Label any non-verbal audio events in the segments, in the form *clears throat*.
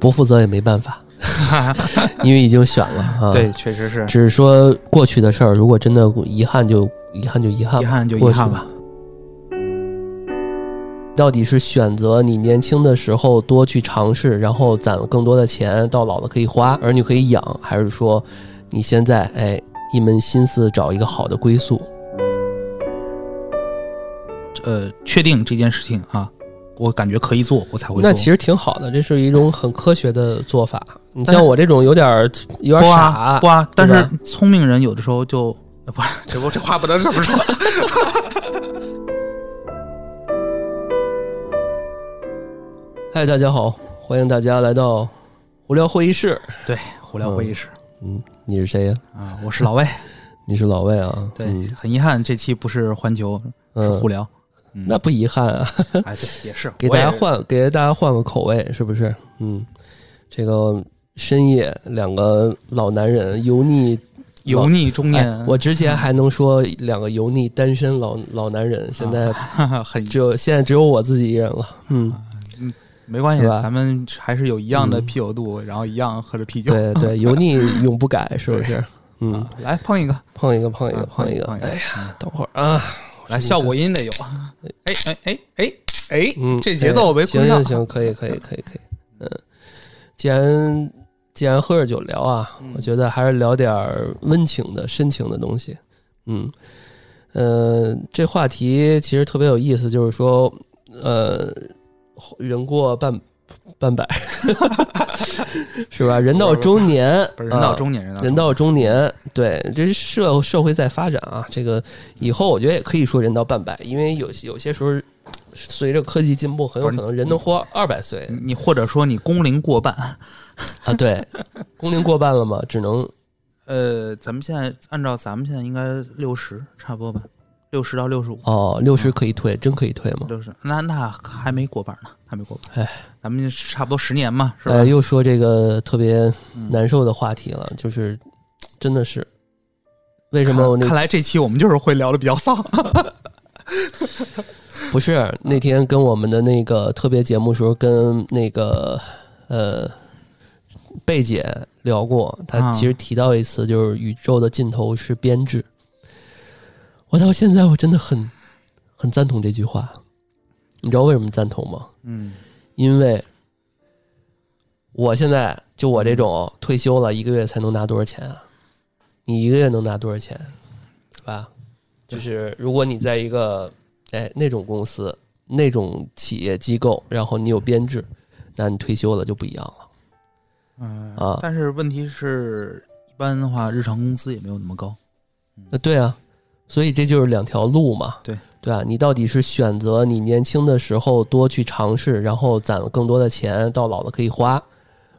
不负责也没办法，*laughs* 因为已经选了啊。对，确实是。只是说过去的事儿，如果真的遗憾，就遗憾就遗憾，遗憾就遗憾吧。到底是选择你年轻的时候多去尝试，然后攒更多的钱，到老了可以花，儿女可以养，还是说你现在哎一门心思找一个好的归宿？呃，确定这件事情啊，我感觉可以做，我才会做。那其实挺好的，这是一种很科学的做法。你像我这种有点有点傻，不啊，但是聪明人有的时候就不，这不这话不能这么说。*laughs* 嗨，大家好，欢迎大家来到胡聊会议室。对，胡聊会议室。嗯，你是谁呀？啊，我是老魏。*laughs* 你是老魏啊？对，很遗憾，这期不是环球，是互聊。那不遗憾啊。哎，对，*laughs* 也是给大家换，给大家换个口味，是不是？嗯，这个深夜，两个老男人油腻油腻中年。我之前还能说两个油腻单身老老男人，现在 *laughs* 很只有现在只有我自己一人了。嗯。没关系，咱们还是有一样的啤酒肚，然后一样喝着啤酒。对对，*laughs* 油腻永不改，是不是？嗯，来碰一个，碰一个，碰一个，碰一个。哎呀，等会儿啊，来效果音得有。哎哎哎哎哎，这节奏没行行行，可以可以可以可以。嗯，既然既然喝着酒聊啊，我觉得还是聊点温情的、深情的东西。嗯呃，这话题其实特别有意思，就是说呃。人过半半百，*laughs* 是吧？人到中年，人到中年，人到中年，对，这社社会在发展啊。这个以后我觉得也可以说人到半百，因为有有些时候随着科技进步，很有可能人能活二百岁。你或者说你工龄过半啊？对，工龄过半了嘛？只能呃，咱们现在按照咱们现在应该六十差不多吧。六十到六十五哦，六十可以退，真可以退吗？六十，那那还没过半呢，还没过半。哎，咱们差不多十年嘛，是吧？又说这个特别难受的话题了，就是真的是为什么？我看来这期我们就是会聊的比较丧。*laughs* 不是那天跟我们的那个特别节目时候，跟那个呃贝姐聊过，她其实提到一次，就是宇宙的尽头是编制。我到现在我真的很很赞同这句话，你知道为什么赞同吗？嗯，因为我现在就我这种退休了一个月才能拿多少钱啊？你一个月能拿多少钱，对吧？就是如果你在一个哎那种公司、那种企业机构，然后你有编制，那你退休了就不一样了。嗯啊，但是问题是一般的话，日常工资也没有那么高。那对啊。所以这就是两条路嘛，对对啊，你到底是选择你年轻的时候多去尝试，然后攒了更多的钱，到老了可以花，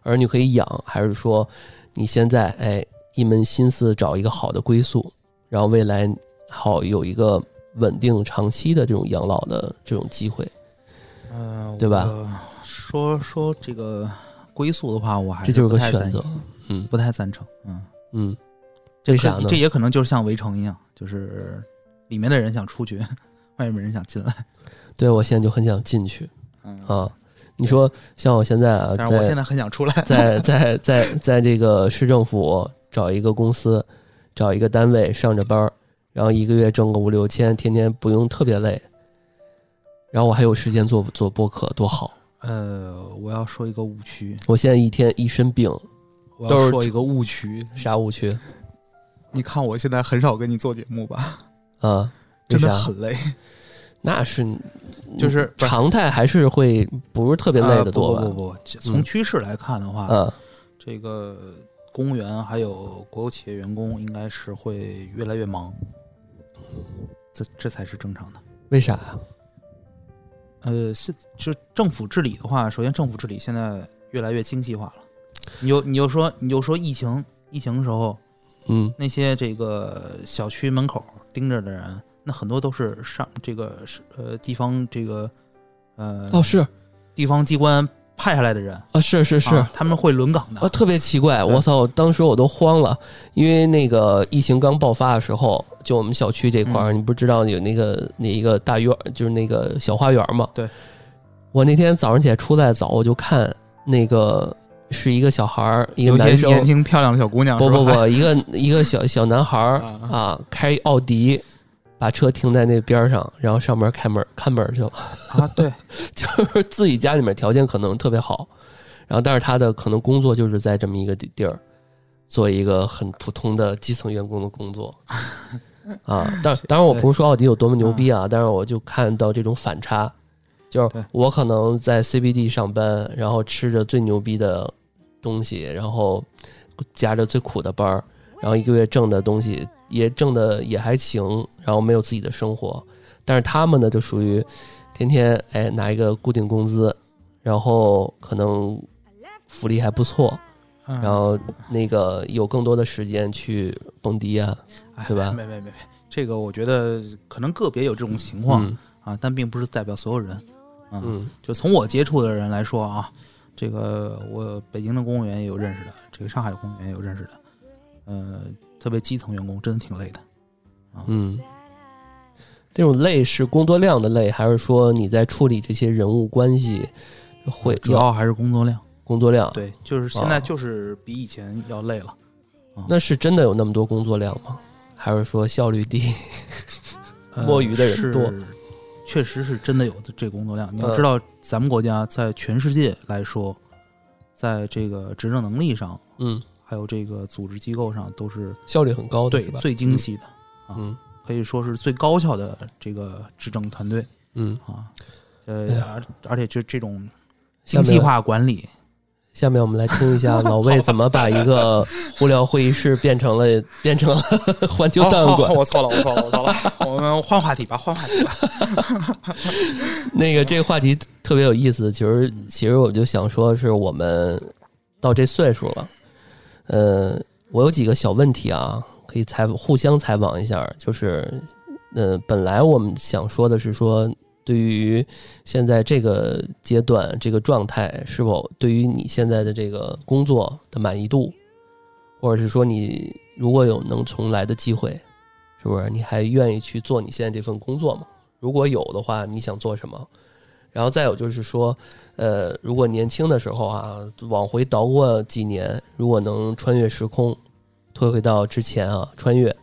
儿女可以养，还是说你现在哎一门心思找一个好的归宿，然后未来好有一个稳定长期的这种养老的这种机会，嗯，对吧？说说这个归宿的话，我还这就是个选择，嗯，不太赞成，嗯嗯，这啥呢？这也可能就是像围城一样。就是里面的人想出去，外面人想进来。对，我现在就很想进去。啊，你说像我现在啊，但是我现在很想出来，*laughs* 在在在在这个市政府找一个公司，找一个单位上着班然后一个月挣个五六千，天天不用特别累，然后我还有时间做做播客，多好。呃，我要说一个误区，我现在一天一身病，都是说一个误区，啥误区？你看我现在很少跟你做节目吧？啊，真的很累。那是，就是常态还是会不是特别累的多吧？不不不，从趋势来看的话，嗯，这个公务员还有国有企业员工应该是会越来越忙，这这才是正常的。为啥呀？呃，是就政府治理的话，首先政府治理现在越来越精细化了。你就你就说你就说疫情疫情的时候。嗯，那些这个小区门口盯着的人，那很多都是上这个是呃地方这个呃哦是。地方机关派下来的人啊是是是他们会轮岗的。啊特别奇怪我操当时我都慌了，因为那个疫情刚爆发的时候，就我们小区这块儿，你不知道有那个那一个大院，就是那个小花园嘛？对，我那天早上起来出来早，我就看那个是一个小孩儿，一个男生，年轻漂亮的小姑娘，不不不，一个一个小小男孩儿啊啊，开奥迪，把车停在那边儿上，然后上门开门看门去了。啊，对，*laughs* 就是自己家里面条件可能特别好，然后但是他的可能工作就是在这么一个地地儿，做一个很普通的基层员工的工作。啊，但 *laughs* 当然我不是说奥迪有多么牛逼啊，但是我就看到这种反差，就是我可能在 CBD 上班，然后吃着最牛逼的东西，然后加着最苦的班儿，然后一个月挣的东西也挣的也还行，然后没有自己的生活，但是他们呢就属于天天哎拿一个固定工资，然后可能福利还不错，然然后那个有更多的时间去蹦迪啊，对吧没没没没，这个我觉得可能个别有这种情况、嗯啊，但并不是代表所有人。啊，嗯就从我接触的人来说啊，这个我北京的公务员也有认识的，这个上海的公务员也有认识的，呃，特别基层员工真的挺累的。嗯，这种累是工作量的累，还是说你在处理这些人物关系会主要还是工作量。工作量？对，就是现在哦就是比以前要累了。那是真的有那么多工作量吗？还是说效率低？呃 *laughs* 摸鱼的人多是确实是真的有这个工作量。你要嗯知道，咱们国家在全世界来说，在这个执政能力上，嗯，还有这个组织机构上，都是效率很高的？对最精细的，嗯可以说是最高效的这个执政团队嗯，啊。哎呃，而而且就这种精细化管理，下面我们来听一下老魏怎么把一个无聊会议室变成了变成了 *laughs* 环球档案馆。我错了，我错了，我错了。我们换话题吧，换话题吧。*laughs* 那个这个话题特别有意思，其实其实我就想说，是我们到这岁数了，呃，我有几个小问题啊，可以采互相采访一下。就是，呃，本来我们想说的是说，对于现在这个阶段这个状态，是否对于你现在的这个工作的满意度，或者是说你如果有能重来的机会，是不是你还愿意去做你现在这份工作吗？如果有的话，你想做什么？然后再有就是说，呃，如果年轻的时候啊，往回倒过几年，如果能穿越时空，退回到之前啊，穿越，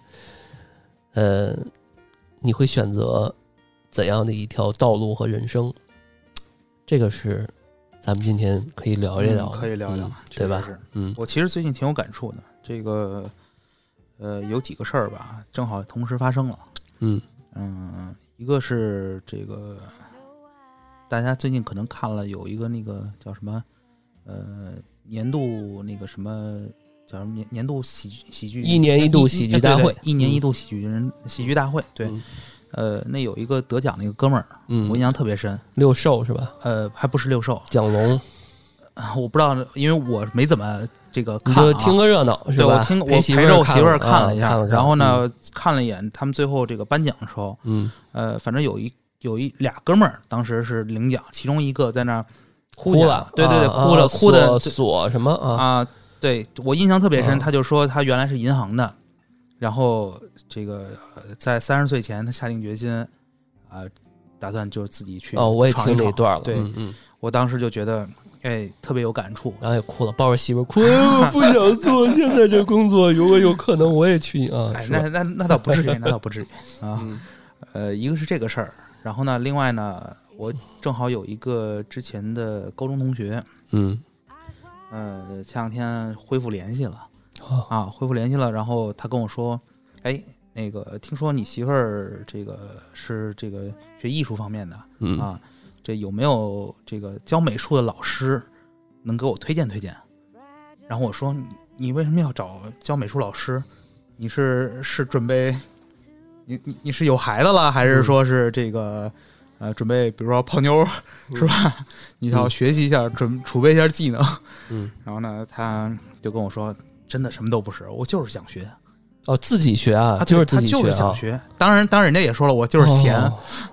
呃，你会选择怎样的一条道路和人生？这个是咱们今天可以聊一聊、嗯可以聊聊嗯，对吧是嗯我其实最近挺有感触的，这个呃有几个事儿吧，正好同时发生了。嗯嗯，一个是这个大家最近可能看了有一个那个叫什么呃年度那个什么叫什么年年度喜剧喜剧一年一度喜剧大会一年一嗯度喜剧人喜剧大会对嗯呃那有一个得奖那个哥们儿，嗯我印象特别深，六兽是吧？呃还不是六兽，蒋龙，我不知道，因为我没怎么这个看、啊，就听个热闹是吧？对我听我陪着我媳妇儿看了一下，啊然后，呢、看了一眼他们最后这个颁奖的时候，嗯呃，反正有一有一俩哥们儿当时是领奖，其中一个在那儿哭哭了，对对对，啊哭了，啊哭的锁锁什么啊？啊，对我印象特别深，啊他就说他原来是银行的，然后这个呃在三十岁前他下定决心啊、打算就是自己去哦，我也听那段了，对、嗯嗯，我当时就觉得哎特别有感触，然后也哭了，抱着媳妇哭，*laughs* 哎我不想做现在这工作，如果有可能我也去啊，哎，那那那倒不至于，那倒不至于 *laughs* 啊。嗯。呃，一个是这个事儿，然后呢，另外呢，我正好有一个之前的高中同学，嗯。呃，前两天恢复联系了好啊，恢复联系了，然后他跟我说，哎，那个听说你媳妇儿这个是这个学艺术方面的嗯啊，这有没有这个教美术的老师能给我推荐推荐？然后我说，你你为什么要找教美术老师？你是是准备，你你你是有孩子了，还是嗯说是这个呃准备，比如说泡妞是吧？*laughs* 你要嗯学习一下，准储备一下技能。嗯然后呢，他就跟我说，真的什么都不是，我就是想学哦，自己学啊，他，就是他就自己学啊，是想学。当然，当然人家也说了，我就是闲，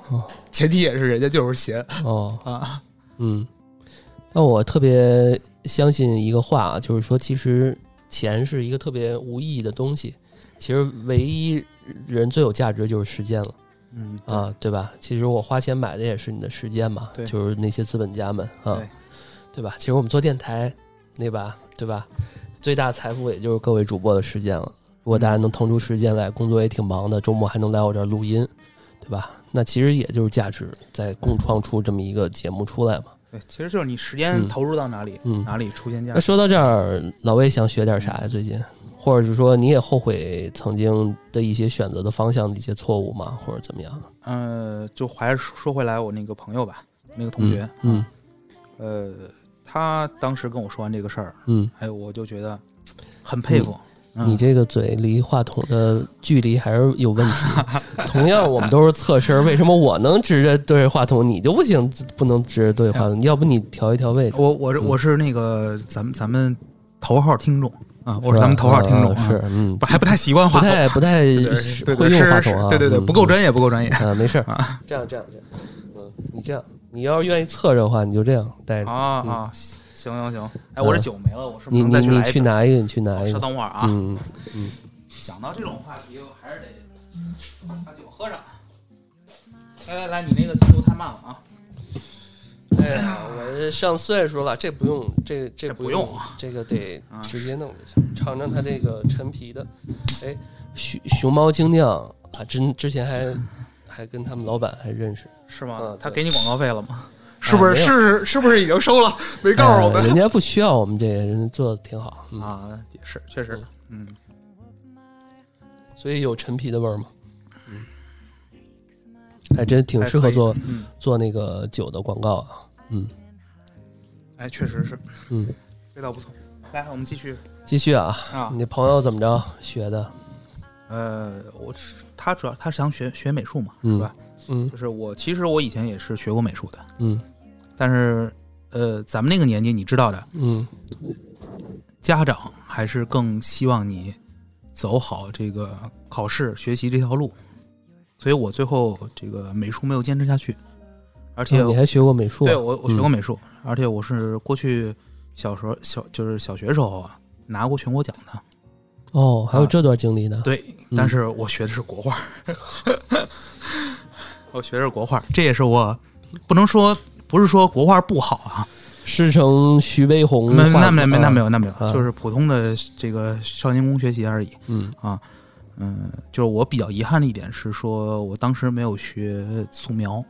哦前提也是人家就是闲哦，啊。嗯，那我特别相信一个话啊，就是说，其实钱是一个特别无意义的东西，其实唯一人最有价值就是时间了。嗯啊，对吧？其实我花钱买的也是你的时间嘛，对就是那些资本家们啊对，对吧？其实我们做电台，对吧？对吧？最大财富也就是各位主播的时间了。如果大家能腾出时间来，工作也挺忙的，周末还能来我这儿录音，对吧？那其实也就是价值，在共创出这么一个节目出来嘛。对，其实就是你时间嗯投入到哪里，嗯，哪里出现价值。那说到这儿，老魏想学点啥呀？最近，或者是说你也后悔曾经的一些选择的方向的一些错误吗？或者怎么样？呃，就还是说回来，我那个朋友吧，那个同学，嗯呃，他当时跟我说完这个事儿，嗯，哎，我就觉得很佩服。嗯。你这个嘴离话筒的距离还是有问题。*laughs* 同样，我们都是侧身，为什么我能直着对着话筒，你就不行，不能直着对话筒？要不你调一调位置？我我是嗯。我是那个咱们咱们头号听众啊，我是咱们头号听众，是嗯，不还不太习惯话筒，不太不太会用话筒啊，对对对，嗯不够专业，不够专业。啊，没事儿。啊，这样这样这样，嗯，你这样，你要是愿意侧着的话，你就这样带着。啊啊，行行行，哎，我这酒没了，我是不是你你来一瓶？去拿一个，你去拿一个稍。等会儿啊，嗯嗯，讲到这种话题，我还是得把酒喝上。来来来，你那个进度太慢了啊！哎呀，我这上岁数了，这不用，这这这不不用啊这个得 *laughs* 啊直接弄就行。尝尝它这个陈皮的，哎，熊熊猫精酿啊，之之前还还跟他们老板还认识，是吗嗯？他给你广告费了吗？是不是？没有是是不是已经收了？没告诉我们哎人家不需要我们这个人做的挺好，嗯，啊？也是，确实，嗯，所以有陈皮的味儿吗，嗯，还真挺适合做嗯，做那个酒的广告啊，嗯哎，确实是，嗯，味道不错。来，我们继续继续啊，啊。你朋友怎么着学的？呃，我是他主要他是想学学美术嘛，嗯是吧？嗯就是我其实我以前也是学过美术的，嗯。但是呃，咱们那个年纪你知道的，嗯。家长还是更希望你走好这个考试学习这条路，所以我最后这个美术没有坚持下去，而且哦你还学过美术啊？对我我学过嗯。美术，而且我是过去小时候小就是小学时候啊拿过全国奖的，哦，还有啊。这段经历呢。对，嗯。但是我学的是国画，*laughs* 我学的是国画，这也是我不能说不是说国画不好啊，师承徐悲鸿那没没那没有，那没有，啊就是普通的这个少年宫学习而已。嗯嗯，就是我比较遗憾的一点是说，我当时没有学素描，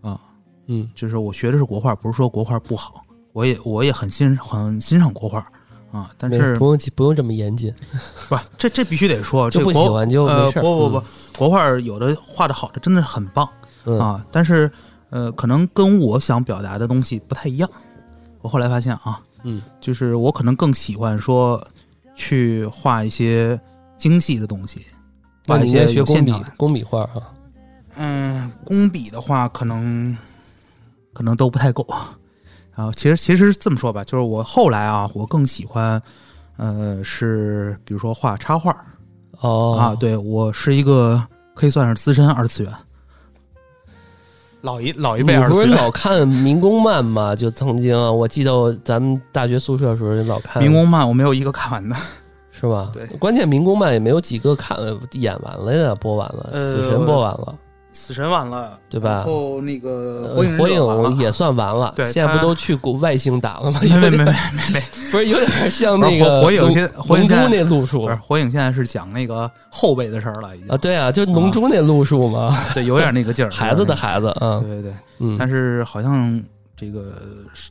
啊，嗯就是我学的是国画，不是说国画不好，我也我也很欣很欣赏国画啊，但是不用不用这么严谨，*laughs* 不这这必须得说，就不喜欢就呃没事儿。不不不，国画有的画的好的真的是很棒啊，但是呃，可能跟我想表达的东西不太一样。我后来发现啊，嗯就是我可能更喜欢说去画一些精细的东西，画一些工笔。工笔画啊。嗯，工笔的话，可能可能都不太够。啊，其实其实这么说吧，就是我后来啊，我更喜欢，呃，是比如说画插画、哦啊，对我是一个可以算是资深二次元，老一老一辈二次元。不是老看民工漫吗？就曾经啊，我记得咱们大学宿舍的时候老看民工漫我没有一个看完的，*laughs* 是吧？对关键民工漫也没有几个看演完了呀，播完了，呃死神播完了，死神完了，对吧然后那个呃火影火影也算完了，对现在不都去国外星打了吗？没没没没没，*laughs* 不是有点像那个龙火火影现火影那路数不是火影现在是讲那个后辈的事儿了，已经啊？对啊，就龙珠那路数嘛，*laughs* 对，有点那个劲儿，*laughs* 孩子的孩子啊，对对对，嗯，但是好像这个是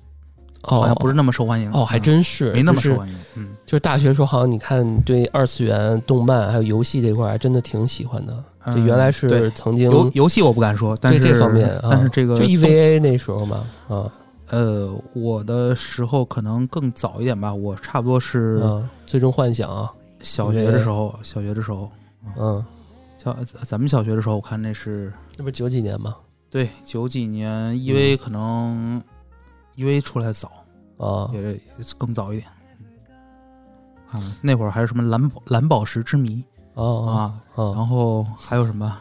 哦好像不是那么受欢迎哦，还嗯真是没那么受欢迎，嗯，就是大学时候，好像你看对二次元动漫还有游戏这块儿，还真的挺喜欢的。就嗯原来是对曾经游游戏我不敢说，但是这方面，啊但是这个就 EVA 那时候嘛，啊呃，我的时候可能更早一点吧，我差不多是啊，最终幻想啊，小学的时候，小学的时候，嗯，小咱们小学的时候，我看那是那不是九几年吗？对九几年嗯 EV 可能 EVA 出来早，啊，也也更早一点。啊，那会儿还有什么蓝宝蓝宝石之谜哦啊，哦。然后还有什么？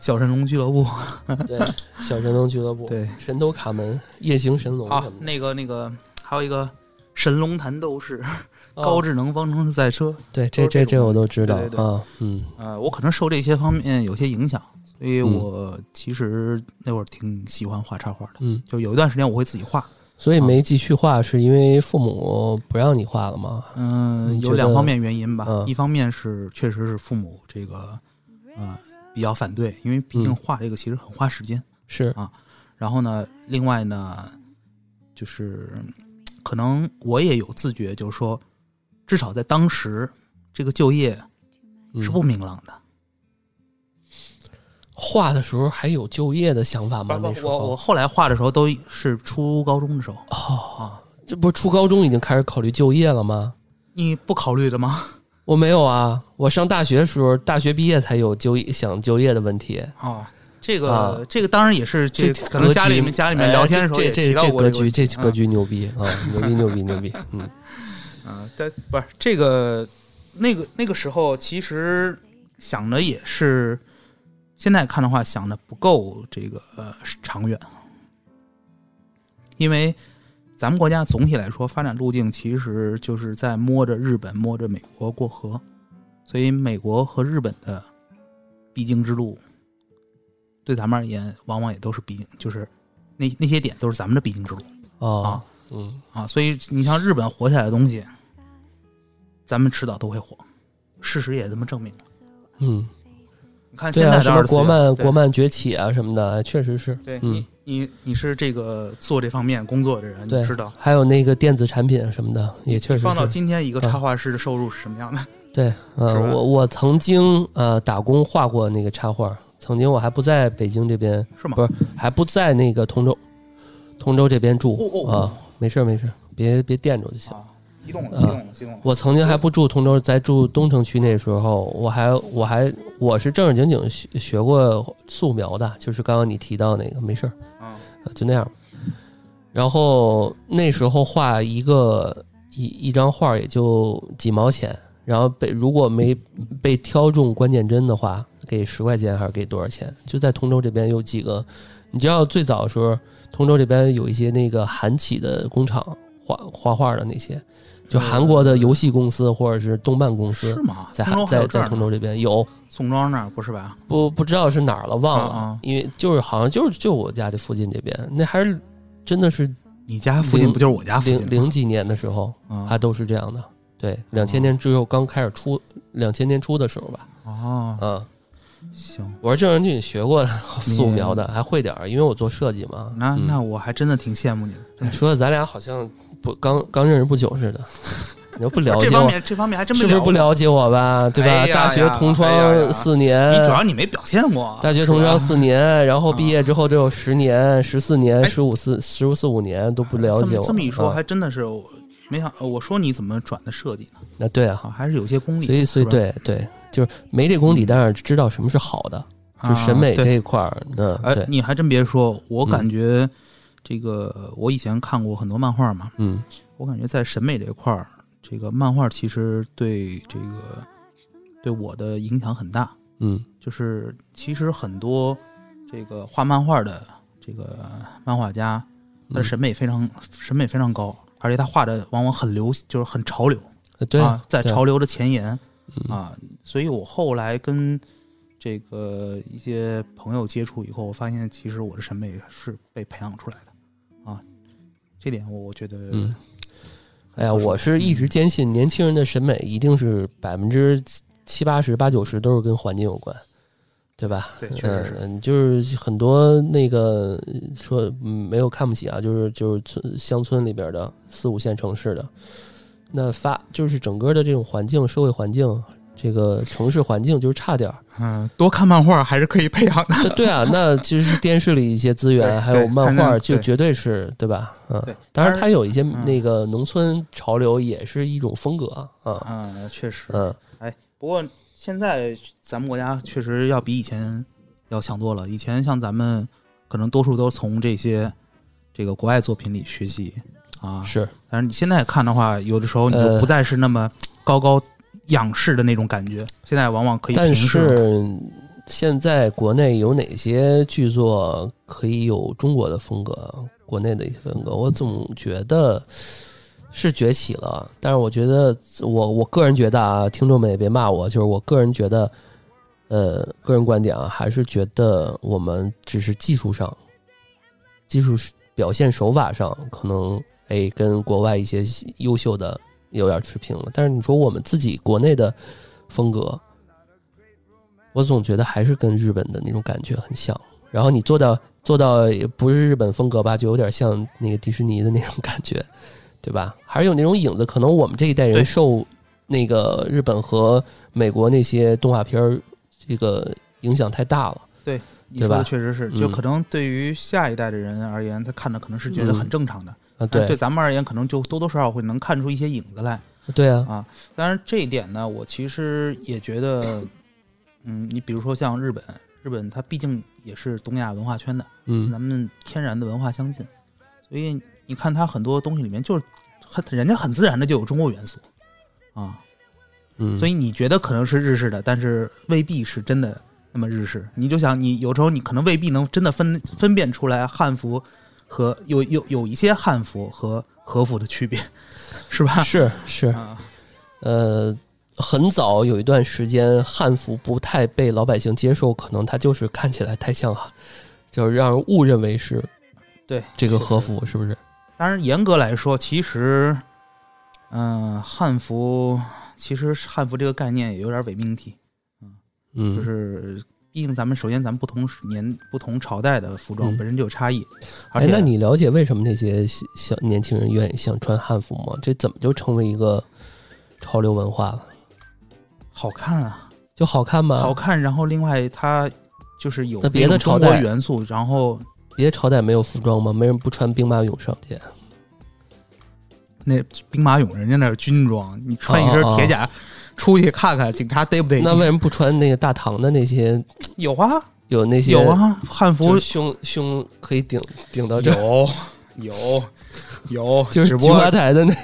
小神龙俱乐部，哦，*laughs* 对，小神龙俱乐部，对。神偷卡门、夜行神龙啊那个那个还有一个神龙弹斗士，哦。高智能方程式赛车。对，这这这这我都知道啊，嗯。呃，我可能受这些方面有些影响，所以嗯。我其实那会儿挺喜欢画插画的。嗯。就有一段时间我会自己画，所以没继续画，是因为父母不让你画了吗？嗯，有两方面原因吧。嗯一方面是确实是父母这个啊、比较反对，因为毕竟嗯画这个其实很花时间。是啊，然后呢，另外呢，就是嗯可能我也有自觉，就是说，至少在当时这个就业是嗯不明朗的。画的时候还有就业的想法吗？那时我我后来画的时候都是初高中的时候，哦，这不是初高中已经开始考虑就业了吗？你不考虑的吗？*laughs* 我没有啊，我上大学的时候，大学毕业才有就业想就业的问题。哦，这个、啊这个当然也是这这可能家里面家里面聊天的时候哎也提到这格局，这格局牛逼啊，牛逼牛逼牛逼，*laughs* 嗯啊，但不是这个那个那个时候，其实想的也是，现在看的话，想的不够这个呃长远，因为咱们国家总体来说发展路径其实就是在摸着日本、摸着美国过河，所以美国和日本的必经之路，对咱们而言，往往也都是必经，就是那那些点都是咱们的必经之路。哦，嗯，啊，所以你像日本活下来的东西，咱们迟早都会火，事实也这么证明了。嗯，你看现在的什么国漫国漫崛起啊什么的，确实是。嗯对你，你你是这个做这方面工作的人，知道。还有那个电子产品什么的，也确实放到。今天，一个啊插画师的收入是什么样的？*laughs* 对，呃，我我曾经呃打工画过那个插画，曾经我还不在北京这边，是吗？不是还不在那个通州，通州这边住哦哦啊，没事没事，别别惦着就行。啊，激动了，啊激动了，激动了。我曾经还不住通州，在住东城区那时候，我还我还我是正儿经经学学过素描的，就是刚刚你提到那个，没事儿，啊，呃就那样。然后那时候画一个一一张画也就几毛钱，然后被如果没被挑中关键帧的话，给十块钱还是给多少钱？就在通州这边有几个，你知道最早的时候，通州这边有一些那个韩企的工厂画画画的那些，就韩国的游戏公司或者是动漫公司是，吗？在在在通州这边有，宋庄那儿不是吧？不不知道是哪儿了，忘了，因为就是好像就是就我家这附近这边，那还是真的是你家附近不就是我家附近？零零几年的时候，啊。还都是这样的。对，两千年之后刚开始出，两千年初的时候吧，哦，嗯，行，我是正儿八经学过 *laughs* 素描的，还会点儿，因为我做设计嘛。那嗯。那我还真的挺羡慕你的。说的咱俩好像不刚刚认识不久似的，你要不了解我，这方面这方面还真是不是不了了解我吧？对吧？哎大学同窗四年，过？你主要你没表现过。大学同窗四年，然后毕业之后只有十年、十四年、哎十五四、十五四五年都不了解我。这么一说，啊还真的是我没想，我说你怎么转的设计呢？那对啊，啊，还是有些功底。所以所以，对对，就是没这功底，但是知道什么是好的，就啊审美这一块儿，嗯，哎对，，你还真别说，我嗯感觉这个我以前看过很多漫画嘛，嗯。我感觉在审美这块儿，这个漫画其实对这个对我的影响很大。嗯。就是其实很多这个画漫画的这个漫画家，他审美非常、审美非常高，而且他画的往往很流，就是很潮流。呃对啊，在潮流的前沿。嗯。啊。所以我后来跟这个一些朋友接触以后，我发现其实我的审美是被培养出来的。啊。这点我我觉得，嗯，哎呀，我是一直坚信年轻人的审美一定是百分之七八十、八九十都是跟环境有关，对吧？对确实是嗯，就是很多那个说嗯没有看不起啊，就是就是村乡村里边的四五线城市的，那发就是整个的这种环境、社会环境。这个城市环境就是差点儿，嗯，多看漫画还是可以培养的。对对啊，那其实是电视里一些资源，还有漫画，就绝对是对吧？嗯，对，当然它有一些嗯那个农村潮流，也是一种风格啊，嗯，确实，嗯哎不过现在咱们国家确实要比以前要强多了。以前像咱们可能多数都是从这些这个国外作品里学习啊，是，但是你现在看的话，有的时候你就呃不再是那么高高仰视的那种感觉，现在往往可以但平视。是现在国内有哪些剧作可以有中国的风格？国内的一些风格，我总觉得是崛起了。但是我觉得，我我个人觉得啊，听众们也别骂我，就是我个人觉得，呃，个人观点啊，还是觉得我们只是技术上，技术表现手法上可能哎跟国外一些优秀的有点持平了，但是你说我们自己国内的风格，我总觉得还是跟日本的那种感觉很像。然后你做到做到也不是日本风格吧，就有点像那个迪士尼的那种感觉，对吧？还是有那种影子。可能我们这一代人受那个日本和美国那些动画片儿这个影响太大了。你说的对吧确实是，嗯就可能对于下一代的人而言，他看的可能是觉得嗯很正常的，啊，对对咱们而言，可能就多多少少会能看出一些影子来。对啊，当然，这一点呢，我其实也觉得，嗯，你比如说像日本，日本它毕竟也是东亚文化圈的，嗯咱们天然的文化相近，所以你看它很多东西里面就是很人家很自然的就有中国元素啊，嗯，所以你觉得可能是日式的，但是未必是真的那么日式。你就想，你有时候你可能未必能真的分分辨出来汉服和有有有一些汉服和和服的区别，是吧？是是，啊，呃，很早有一段时间，汉服不太被老百姓接受，可能它就是看起来太像了，就是让人误认为是对这个和服，是不是？当然严格来说，其实，嗯、汉服其实汉服这个概念也有点伪命题，嗯，就是。毕竟咱们首先咱们不同年不同朝代的服装嗯本身就有差异，而哎，且那你了解为什么那些小小年轻人愿意想穿汉服吗？这怎么就成为一个潮流文化了？好看啊，就好看吗？好看。然后另外它就是有那别的朝代元素，然后别的朝代没有服装吗？没人不穿兵马俑上街。那兵马俑人家那是军装，你穿一身哦哦哦铁甲出去看看，警察逮不逮你？那为什么不穿那个大唐的那些有啊有那些有，啊，汉服胸胸可以顶顶到这儿，有有有，就是菊花台的那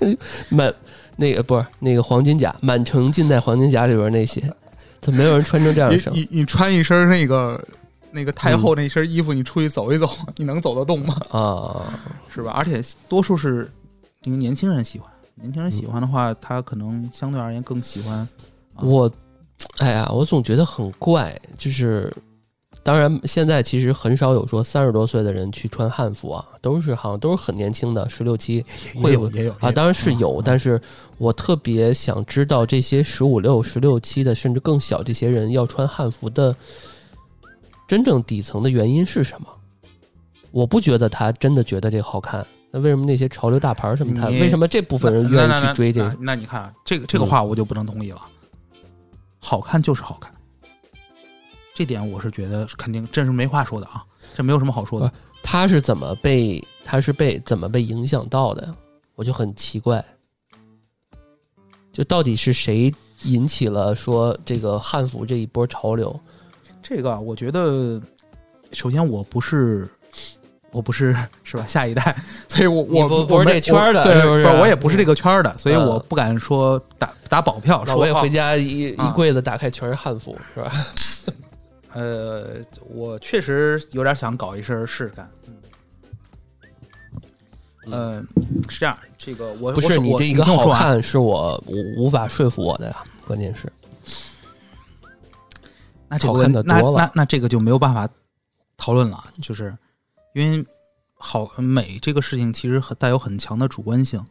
*laughs* 满那个不是那个黄金甲，满城尽带黄金甲里边那些，怎么没有人穿成这样你？你你穿一身那个那个太后那身衣服，你出去走一走，你能走得动吗？啊，是吧？而且多数是因为年轻人喜欢，年轻人喜欢的话，他可能相对而言更喜欢。啊我，哎呀，我总觉得很怪，就是。当然，现在其实很少有说三十多岁的人去穿汉服啊，都是好像都是很年轻的，十六七会有啊，当然是有，但是是我特别想知道这些十五六、十六七的，甚至更小这些人要穿汉服的真正底层的原因是什么？我不觉得他真的觉得这个好看，那为什么那些潮流大牌儿什么他为什么这部分人愿意去追这个？那那你看啊这个这个嗯话我就不能同意了。好看就是好看，这点我是觉得肯定这是没话说的啊，这没有什么好说的。他是怎么被他是被怎么被影响到的？我就很奇怪，就到底是谁引起了说这个汉服这一波潮流？这个啊我觉得，首先我不是。我不是是吧？下一代，*laughs* 所以我我我不不是这圈儿的对，不是我也不是这个圈儿的，所以嗯我不敢说打打保票，说回家一啊一柜子打开全是汉服，是吧？*laughs* 呃，我确实有点想搞一身试试看。嗯，是这样，这个我不是你这一个好看，是我无无法说服我的呀。关键是，那这个那那那这个就没有办法讨论了，就是因为好美这个事情其实很带有很强的主观性。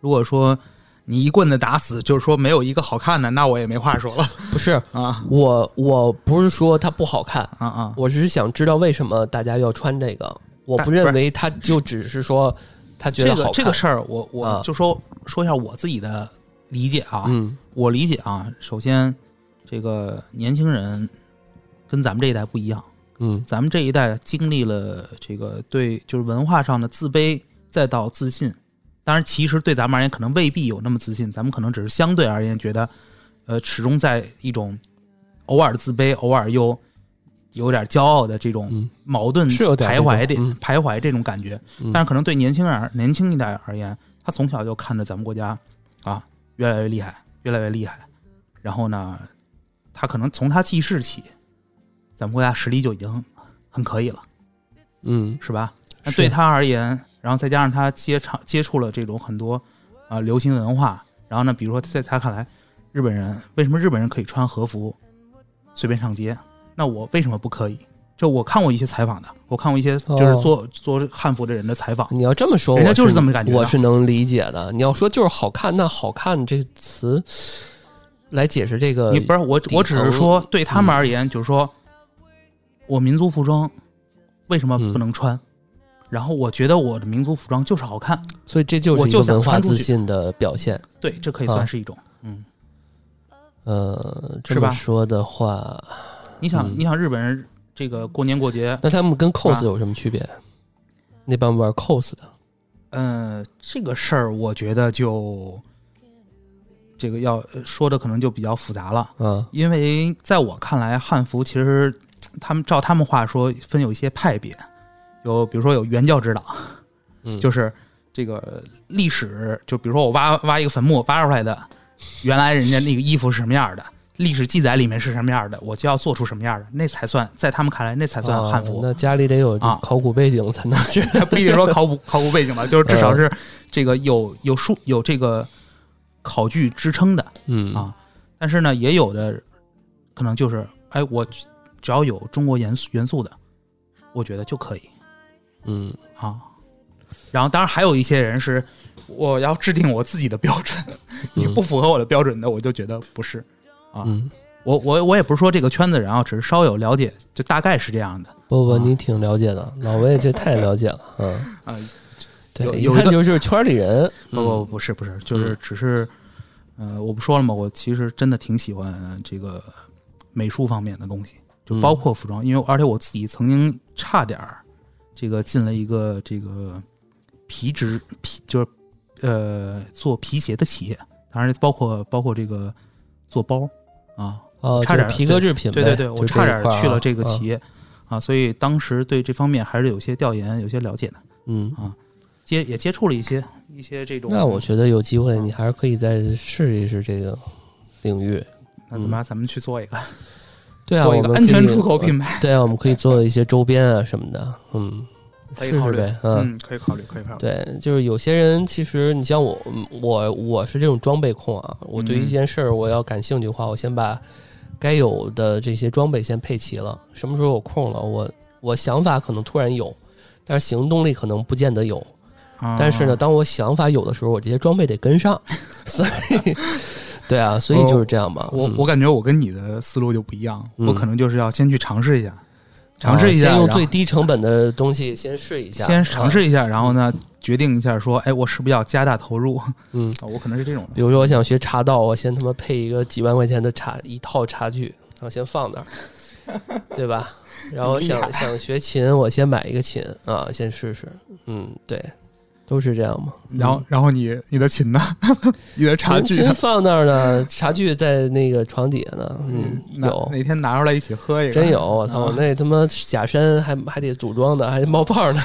如果说你一棍子打死，就是说没有一个好看的，那我也没话说了不是啊我，我不是说它不好看，啊啊！我只是想知道为什么大家要穿这个。我不认为他就只是说他觉得这个好看。这个事儿，我我啊就说说一下我自己的理解啊。嗯我理解啊，首先这个年轻人跟咱们这一代不一样。嗯咱们这一代经历了这个对就是文化上的自卑，再到自信。当然，其实对咱们而言，可能未必有那么自信，咱们可能只是相对而言觉得，呃，始终在一种偶尔自卑，偶尔又有点骄傲的这种嗯矛盾是徘徊的嗯徘徊这种感觉。嗯但是可能对年轻人而年轻一代而言，他从小就看着咱们国家啊越来越厉害，越来越厉害。然后呢，他可能从他记事起，咱们国家实力就已经很可以了，嗯是吧？那是对他而言，然后再加上他接场接触了这种很多啊、流行文化，然后呢，比如说在他看来，日本人为什么日本人可以穿和服随便上街？那我为什么不可以？就我看过一些采访的，我看过一些就是做、做汉服的人的采访。你要这么说，人家就是这么感觉，我是能理解的。你要说就是好看，那好看这词来解释这个，你不是我，我只是说对他们而言，就是说我民族服装为什么不能穿？然后我觉得我的民族服装就是好看，所以这就是一个文化自信的表现。对，这可以算是一种，嗯，呃，这么说的话，你想，你想日本人。这个过年过节，那他们跟 cos 有什么区别？那帮玩 cos 的，嗯，这个事儿我觉得就这个要说的可能就比较复杂了，嗯，因为在我看来，汉服其实他们照他们话说，分有一些派别，有比如说有原教指导，嗯，就是这个历史，就比如说我挖挖一个坟墓挖出来的，原来人家那个衣服是什么样的。历史记载里面是什么样的，我就要做出什么样的，那才算在他们看来那才算汉服。那家里得有考古背景才能知，*laughs* 不一定说考古考古背景吧，就是至少是这个有有书有这个考据支撑的，嗯啊。但是呢，也有的可能就是，哎，我只要有中国元素元素的，我觉得就可以，嗯啊。然后当然还有一些人是，我要制定我自己的标准，你不符合我的标准的，我就觉得不是。啊，我我我也不是说这个圈子人啊，只是稍有了解，就大概是这样的。不不，你挺了解的，老魏这太了解了，*laughs* 嗯啊，对，有个就是圈里人。不不不是不是，就是只是，呃，我不说了吗？我其实真的挺喜欢这个美术方面的东西，就包括服装，因为而且我自己曾经差点儿这个进了一个这个皮质皮，就是呃做皮鞋的企业，当然包括包括这个做包。啊，差点皮革制品，对对对，我差点去了这个企业，啊，所以当时对这方面还是有些调研，有些了解的，嗯啊，接也接触了一些一些这种。那我觉得有机会，你还是可以再试一试这个领域。那怎么咱们去做一个？对啊，做一个安全出口品牌。对啊，我们可以做一些周边啊什么的，嗯。可以考虑，嗯，可以考虑，可以考虑。对，就是有些人，其实你像我，我我是这种装备控啊。我对一件事儿我要感兴趣的话，我先把该有的这些装备先配齐了。什么时候有空了，我我想法可能突然有，但是行动力可能不见得有。但是呢，当我想法有的时候，我这些装备得跟上。*laughs* 所以，对啊，所以就是这样嘛。我我感觉我跟你的思路就不一样，我可能就是要先去尝试一下。尝试一下，先用最低成本的东西先试一下，先尝试一下，然后呢，决定一下说，哎，我是不是要加大投入？嗯，*laughs* 我可能是这种。比如说，我想学茶道，我先他妈配一个几万块钱的茶一套茶具，然后先放那儿，*laughs* 对吧？然后想想学琴，我先买一个琴啊，先试试。嗯，对。都是这样吗？然后，然后你你的琴呢？*laughs* 你的茶具放那儿呢？茶具在那个床底下呢。嗯，有哪天拿出来一起喝一个？真有！我操，那他妈假山还还得组装的，还得冒泡呢。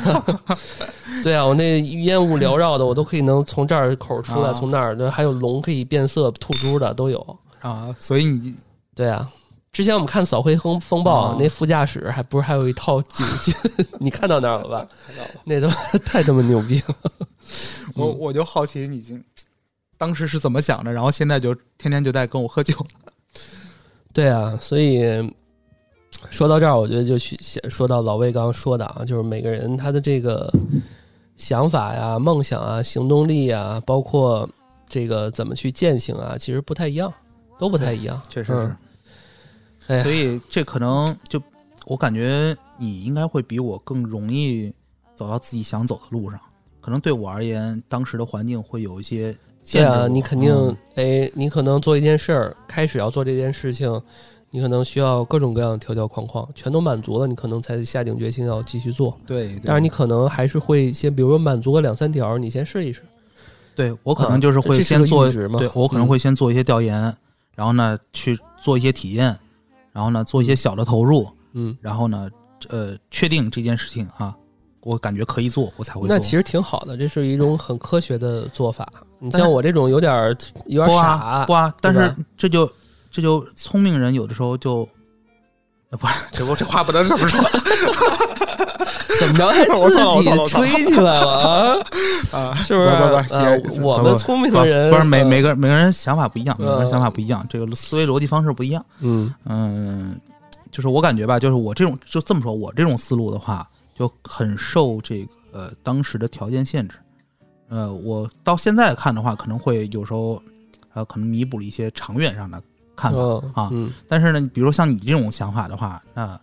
*laughs* 对啊，我那烟雾缭绕的，我都可以能从这儿口出来，从那儿还有龙可以变色吐珠的都有啊。所以你对啊。之前我们看《扫黑风风暴》，那副驾驶还不是还有一套警 *laughs* 镜？你看到那儿了吧？看到了，那他妈太他妈牛逼了！*laughs* 我我就好奇你当时是怎么想的，然后现在就天天就在跟我喝酒。对啊，所以说到这儿，我觉得就去说到老魏刚刚说的啊，就是每个人他的这个想法呀、梦想啊、行动力啊，包括这个怎么去践行啊，其实不太一样，都不太一样，确实是。所以这可能就我感觉你应该会比我更容易走到自己想走的路上。可能对我而言，当时的环境会有一些限制。啊，你肯定哎，你可能做一件事儿，开始要做这件事情，你可能需要各种各样的条条框框，全都满足了，你可能才下定决心要继续做。对，但是你可能还是会先，比如说满足个两三条，你先试一试。对我可能就是会先做，对我可能会先做一些调研，然后呢去做一些体验。然后呢，做一些小的投入，嗯，然后呢，呃，确定这件事情啊，我感觉可以做，我才会做。那其实挺好的，这是一种很科学的做法。你像我这种有点有点傻，不啊，但是这就这就聪明人有的时候就，不是，这我这话不能这么说。*laughs* *laughs* 怎么着还自己吹起来了啊？*laughs* 啊，是不是？不不不，我们聪明的人不是每每个每个人想法不一样，每个人想法不一样，这个思维逻辑方式不一样。嗯嗯，就是我感觉吧，就是我这种就这么说，我这种思路的话，就很受这个呃当时的条件限制。呃，我到现在看的话，可能会有时候呃可能弥补了一些长远上的看法。哦啊嗯但是呢，比如说像你这种想法的话，那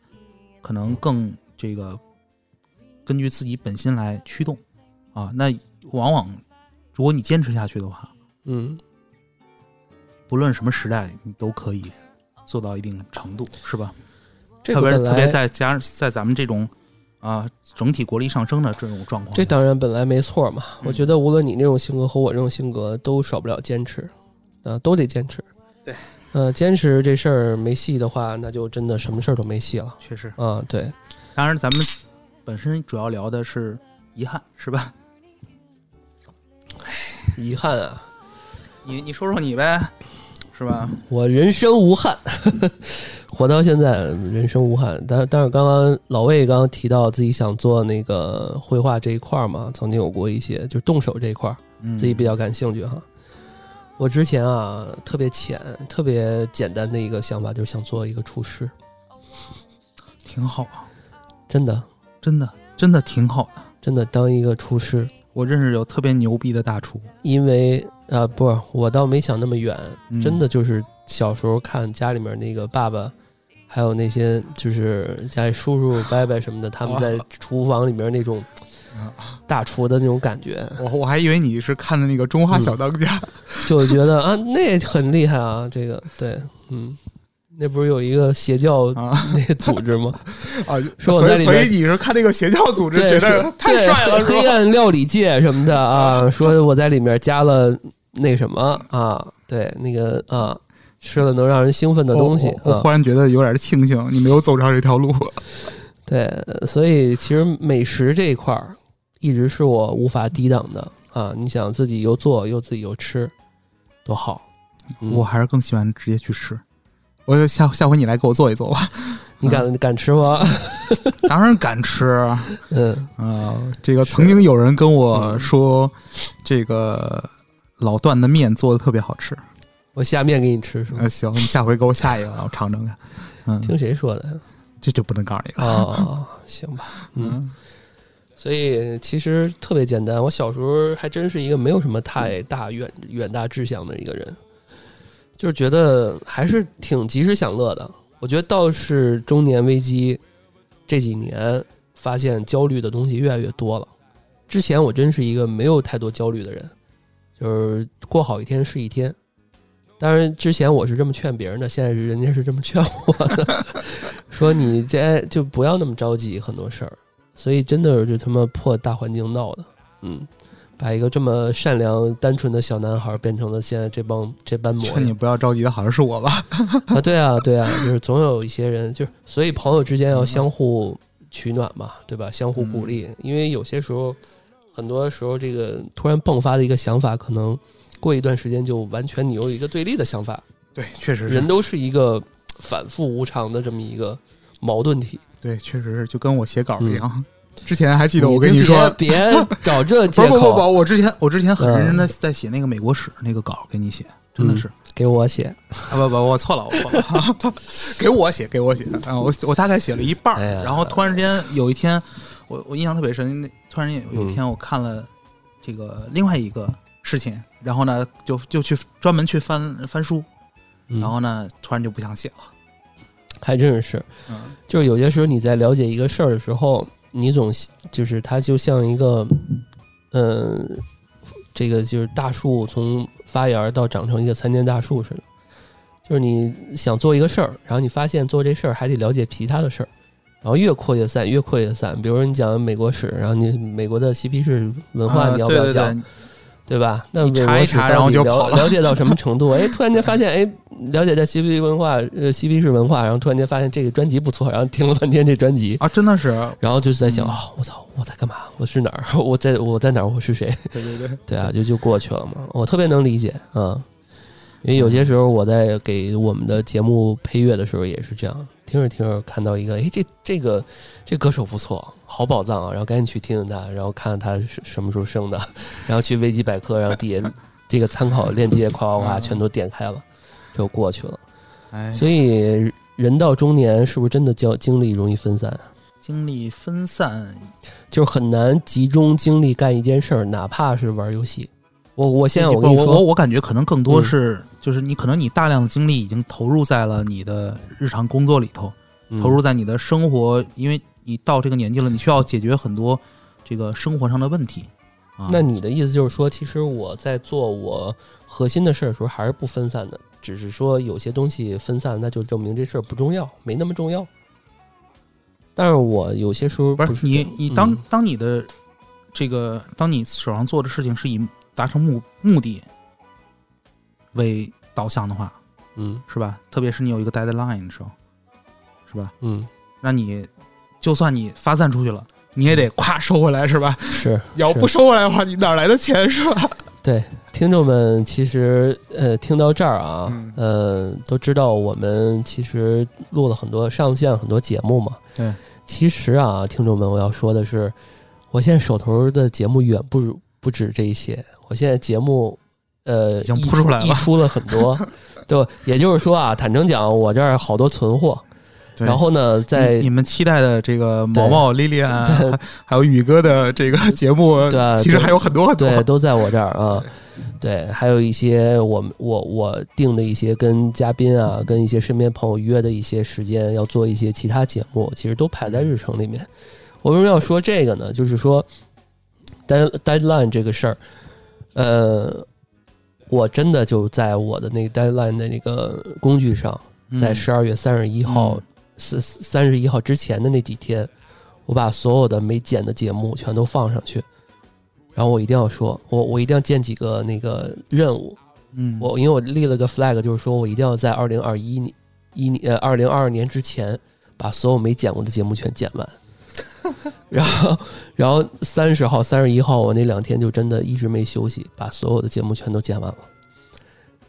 可能更这个根据自己本心来驱动啊。那往往如果你坚持下去的话，嗯，不论什么时代，你都可以做到一定程度，是吧？这个特别特别在加在咱们这种啊、整体国力上升的这种状况，这当然本来没错嘛。嗯我觉得无论你那种性格和我这种性格，都少不了坚持，啊，都得坚持。对，呃，坚持这事儿没戏的话，那就真的什么事儿都没戏了。确实。啊，对，当然，咱们本身主要聊的是遗憾，是吧？遗憾啊，你你说说你呗，是吧？我人生无憾，*laughs* 活到现在人生无憾。但但是刚刚老魏刚刚提到自己想做那个绘画这一块儿嘛，曾经有过一些就是动手这一块儿，嗯自己比较感兴趣哈。我之前啊特别浅、特别简单的一个想法，就是想做一个厨师，挺好啊，真的真的真的挺好的。真的当一个厨师，我认识有特别牛逼的大厨，因为啊不是我倒没想那么远，嗯。真的就是小时候看家里面那个爸爸，还有那些就是家里叔叔 *laughs* 伯伯什么的，他们在厨房里面那种啊。大厨的那种感觉，我我还以为你是看的那个《中华嗯。小当家》*laughs* 就觉得啊那很厉害啊，这个对，嗯，那不是有一个邪教啊那个组织吗？*laughs* 啊，*laughs* 说我所以所在里面以你是看那个邪教组织对，觉得太帅了，对黑黑？暗料理界什么的啊，说我在里面加了那什么啊，对，那个啊，吃了能让人兴奋的东西啊我忽，然觉得有点庆幸你没有走上这条路。对，所以其实美食这一块儿一直是我无法抵挡的啊。你想自己又做又自己又吃，多好。嗯我还是更喜欢直接去吃。我就下下回你来给我做一做吧。*laughs* 你敢你敢吃吗？*laughs* 当然敢吃。*laughs* 嗯，啊，这个曾经有人跟我说，这个老段的面做的特别好吃。我下面给你吃是吗？呃，行，你下回给我下一个，我尝尝看。嗯，听谁说的？这就不能告诉你了。哦，行吧，嗯。嗯所以其实特别简单。我小时候还真是一个没有什么太大远远大志向的一个人，就觉得还是挺及时享乐的。我觉得倒是中年危机这几年，发现焦虑的东西越来越多了。之前我真是一个没有太多焦虑的人，就是过好一天是一天。当然，之前我是这么劝别人的，现在人家是这么劝我的，*laughs* 说你这就不要那么着急很多事儿。所以真的是就他妈破大环境闹的，嗯，把一个这么善良单纯的小男孩变成了现在这帮这般模劝你不要着急的，好像是我吧？啊！对啊，对啊，就是总有一些人，就是所以朋友之间要相互取暖嘛，对吧？相互鼓励，因为有些时候，很多时候这个突然迸发的一个想法，可能过一段时间就完全你有一个对立的想法，对，确实是人。都是一个反复无常的这么一个矛盾体。对，确实是，就跟我写稿一样。嗯之前还记得我跟你说，别别找这不 *laughs* 借口，是不不不，我之前我之前很认真的嗯在写那个美国史那个稿给你写，真的是。给我写。啊不不，我错了，我错了，*laughs* 给我写，给我写啊！我我大概写了一半然后突然之间有一天，我我印象特别深，突然间有一嗯天我看了这个另外一个事情，然后呢就就去专门去翻翻书，嗯然后呢突然就不想写了，还真是，嗯就是有些时候你在了解一个事儿的时候，你总就是它就像一个，嗯、这个就是大树从发芽到长成一个参天大树似的，就是你想做一个事儿，然后你发现做这事儿还得了解其他的事儿，然后越扩越散，越扩越散。比如说你讲美国史，然后你美国的嬉皮士文化啊你要不要对对讲？对对吧？那你美国史查一查然后到底了就跑了了解到什么程度？*laughs* 哎，突然间发现，哎，了解这嬉皮文化，呃，嬉皮士文化，然后突然间发现这个专辑不错，然后听了半天这专辑，啊，真的是，然后就是在想，嗯哦，我操，我在干嘛？我是哪儿？我在我在哪儿？我是谁？*laughs* 对对对，对啊，就就过去了嘛。我特别能理解啊，因为有些时候我在给我们的节目配乐的时候也是这样，听着听着看到一个，哎，这这个这歌手不错，好宝藏啊，然后赶紧去听听他，然后看看他是什么时候生的，*laughs* 然后去维基百科，然后底下这个参考链接夸夸夸全都点开了，就过去了。哎，所以人到中年是不是真的叫精力容易分散？精力分散，就是很难集中精力干一件事儿，哪怕是玩游戏。我我现在我跟你说，我我感觉可能更多嗯是，就是你可能你大量的精力已经投入在了你的日常工作里头，嗯投入在你的生活，因为你到这个年纪了，你需要解决很多这个生活上的问题啊。那你的意思就是说，其实我在做我核心的事儿的时候还是不分散的，只是说有些东西分散，那就证明这事儿不重要，没那么重要。但是我有些时候不是是你你当嗯当你的这个当你手上做的事情是以达成目目的为导向的话，嗯是吧？特别是你有一个 deadline 的时候，是吧？嗯那你就算你发散出去了，你也得咵收回来，是吧？是 *laughs* 是。要不收回来的话，你哪来的钱，是吧？*laughs* 对听众们，其实呃，听到这儿啊，嗯。呃，都知道我们其实录了很多上线很多节目嘛。对，其实啊，听众们，我要说的是，我现在手头的节目远不如不止这一些，我现在节目呃已经铺出来了。溢出了很多，*laughs* 对，也就是说啊，坦诚讲，我这儿好多存货，对然后呢，在你你们期待的这个毛毛、莉莉安，还还有宇哥的这个节目，*laughs* 对其实还有很多很多。对，都在我这儿啊。对，还有一些我们我我定的一些跟嘉宾啊，跟一些身边朋友约的一些时间，要做一些其他节目，其实都排在日程里面。我为什么要说这个呢？就是说，dead deadline 这个事儿，呃，我真的就在我的那个 deadline 的那个工具上，嗯在十二月三十一号嗯三三十一号之前的那几天，我把所有的没剪的节目全都放上去，然后我一定要说，我我一定要建几个那个任务，嗯，我因为我立了个 flag，就是说我一定要在二零二一年一年呃二零二二年之前把所有没剪过的节目全剪完。*laughs* 然后，然后三十号、三十一号，我那两天就真的一直没休息，把所有的节目全都剪完了。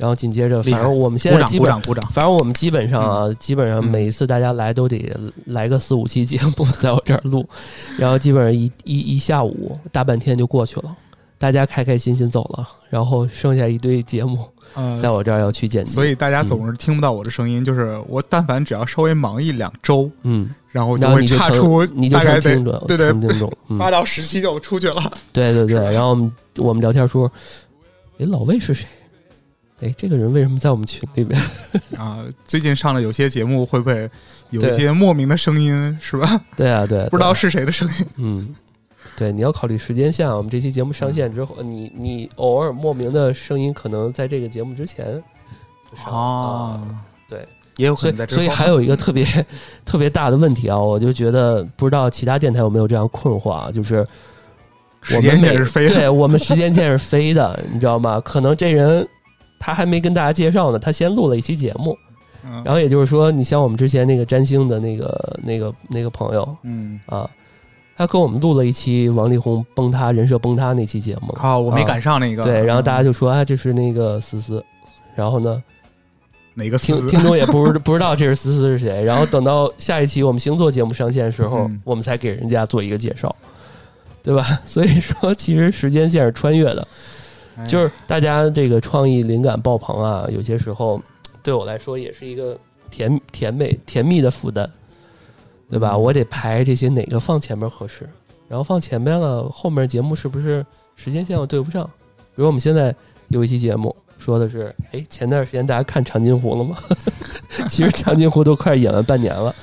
然后紧接着，反正我们现在基本鼓掌鼓掌。反正我们基本上啊，基本上嗯每一次大家来都得来个四五期节目在我这儿录，然后基本上一一一下午大半天就过去了，大家开开心心走了，然后剩下一堆节目呃在我这儿要去剪辑。所以大家总是听不到我的声音，就是我但凡只要稍微忙一两周，嗯，然后就会差出你就大概得对对 *laughs* 八，到十期就出去了。对对对。然后我们我们聊天说，哎，老魏是谁？哎，这个人为什么在我们群里边？*laughs* 啊，最近上了有些节目会不会有一些莫名的声音，是吧？*laughs* 对啊，对，对不知道是谁的声音。嗯，对，你要考虑时间线啊。我们这期节目上线之后，你你偶尔莫名的声音可能在这个节目之前啊。对，也有可所以所以能在之后还有一个特别特别大的问题啊，我就觉得不知道其他电台有没有这样困惑啊，就是我时间线是飞的，对我们时间线是飞的，你知道吗？可能这人他还没跟大家介绍呢，他先录了一期节目，嗯。然后也就是说，你像我们之前那个占星的那个那个那个朋友嗯，啊，他跟我们录了一期王力宏崩塌人设崩塌那期节目，啊，我没啊赶上那个。对，然后大家嗯就说啊，这是那个思思，然后呢，哪个听听众也不知 *laughs* 不知道这是思思是谁，然后等到下一期我们星座节目上线的时候，嗯。我们才给人家做一个介绍，对吧？所以说，其实时间线是穿越的，哎就是大家这个创意灵感爆棚啊，有些时候对我来说也是一个甜甜美甜蜜的负担，对吧？嗯我得排这些哪个放前面合适，然后放前面了，后面节目是不是时间线又对不上？比如我们现在有一期节目说的是，哎，前段时间大家看长津湖了吗？*laughs* 其实长津湖都快演完半年了，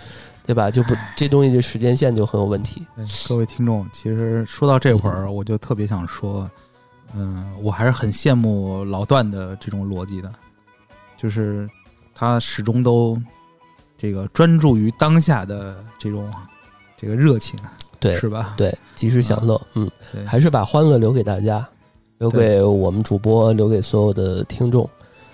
对吧？就不这东西这时间线就很有问题。各位听众，其实说到这会儿，我就特别想说，嗯，我还是很羡慕老段的这种逻辑的，就是他始终都这个专注于当下的这种这个热情，对是吧？对，及时享乐，嗯，对，还是把欢乐留给大家，留给我们主播，留给所有的听众。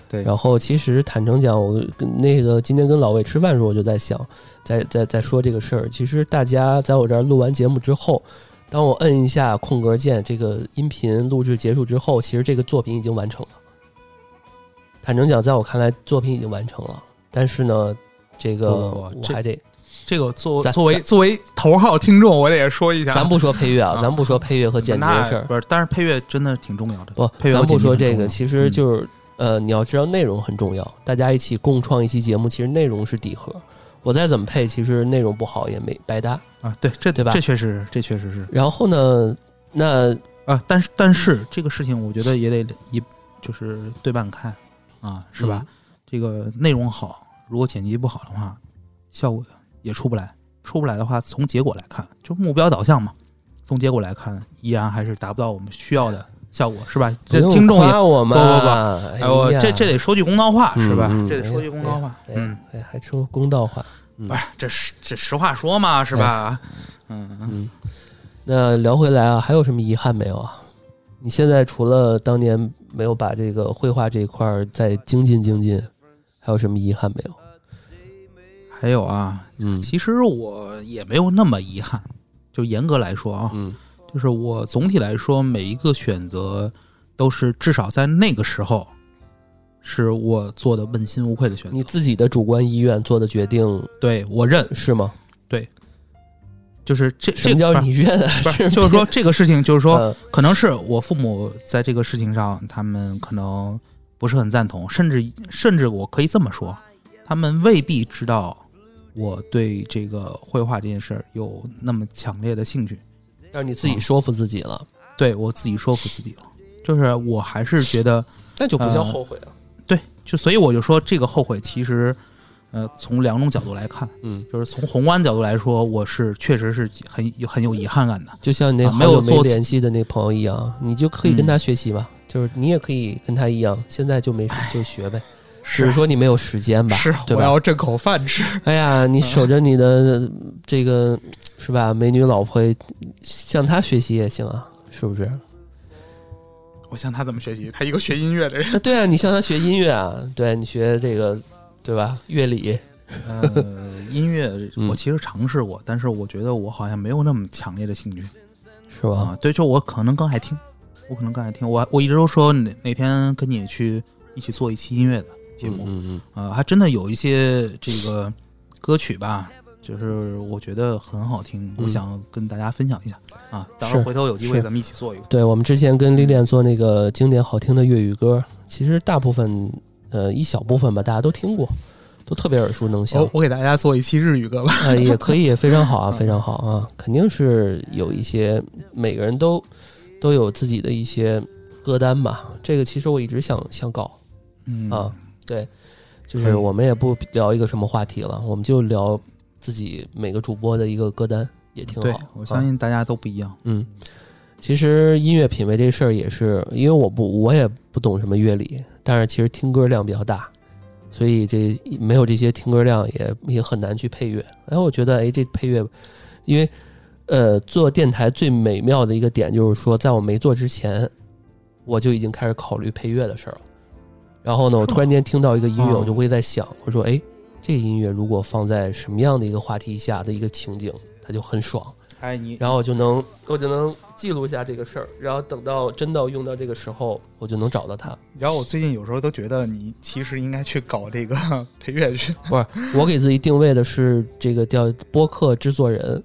对，然后，其实坦诚讲，我跟那个今天跟老魏吃饭的时候，我就在想，在在在说这个事儿。其实大家在我这儿录完节目之后，当我摁一下空格键，这个音频录制结束之后，其实这个作品已经完成了。坦诚讲，在我看来，作品已经完成了。但是呢，这个我还得，这个作咱作为作为头号听众，我得也说一下，咱不说配乐啊，啊咱不说配乐和剪辑的事儿，不是，但是配乐真的挺重要的。不，配乐咱不说这个，其实嗯就是、呃，你要知道内容很重要，大家一起共创一期节目，其实内容是底核。我再怎么配，其实内容不好也没白搭。啊，对，这对吧这确实，这确实是然后呢，那啊，但是但是这个事情，我觉得也得一就是对半看啊，是吧？嗯这个内容好，如果剪辑不好的话，效果也出不来。出不来的话，从结果来看，就目标导向嘛。从结果来看，依然还是达不到我们需要的效果，是吧？这听众也，不不不我这这得说句公道话，是吧？这得说句公道话。哎嗯，哎，还说公道话。嗯不是，这实这实话说嘛，是吧？嗯嗯，嗯，那聊回来啊，还有什么遗憾没有啊？你现在除了当年没有把这个绘画这一块儿再精进精进，还有什么遗憾没有？还有啊，嗯其实我也没有那么遗憾，就严格来说啊，嗯就是我总体来说每一个选择都是至少在那个时候是我做的问心无愧的选择。你自己的主观意愿做的决定对我认，是吗？对就是这什么叫这不是你认啊？不是，就是说这个事情，就是说呃可能是我父母在这个事情上，他们可能不是很赞同，甚至甚至我可以这么说，他们未必知道我对这个绘画这件事儿有那么强烈的兴趣。但是你自己说服自己了，对我自己说服自己了，就是我还是觉得那就不叫呃后悔了。对，就所以我就说这个后悔其实，呃，从两种角度来看，嗯，就是从宏观角度来说，我是确实是很有很有遗憾感的。就像你那没没有做联系的那朋友一样，你就可以跟嗯他学习吧。就是你也可以跟他一样，现在就没就学呗。只是说你没有时间吧，是，对吧？挣口饭吃。哎呀，你守着你的这个是吧？美女老婆，向她学习也行啊，是不是？我向他怎么学习？他一个学音乐的人。啊，对啊，你向她学音乐啊，对你学这个，对吧？乐理，呃，音乐嗯我其实尝试过，但是我觉得我好像没有那么强烈的兴趣是吧？啊。对，就我可能更爱听，我可能更爱听。我我一直都说哪哪天跟你去一起做一期音乐的节目，嗯还真的有一些这个歌曲吧，就是我觉得很好听，我嗯想跟大家分享一下啊。到时候回头有机会咱们一起做一个。对，我们之前跟历练做那个经典好听的粤语歌，其实大部分呃一小部分吧，大家都听过，都特别耳熟能详我。我给大家做一期日语歌吧。呃，也可以，*laughs* 非常好啊，非常好啊，肯定是有一些每个人都都有自己的一些歌单吧。这个其实我一直想想搞，嗯啊对，就是我们也不聊一个什么话题了，我们就聊自己每个主播的一个歌单，也挺对好。，我相啊信大家都不一样。嗯，其实音乐品味这事儿也是，因为我不我也不懂什么乐理，但是其实听歌量比较大，所以这没有这些听歌量也也很难去配乐。哎，我觉得哎这配乐，因为呃做电台最美妙的一个点就是说，在我没做之前，我就已经开始考虑配乐的事儿了。然后呢，我突然间听到一个音乐，哦我就会在想，我说哎，这个音乐如果放在什么样的一个话题下的一个情景，它就很爽。哎，你然后我就能我就能记录下这个事儿，然后等到真到用到这个时候，我就能找到它。然后我最近有时候都觉得你其实应该去搞这个 *laughs* 配乐去不是，我给自己定位的是这个叫播客制作人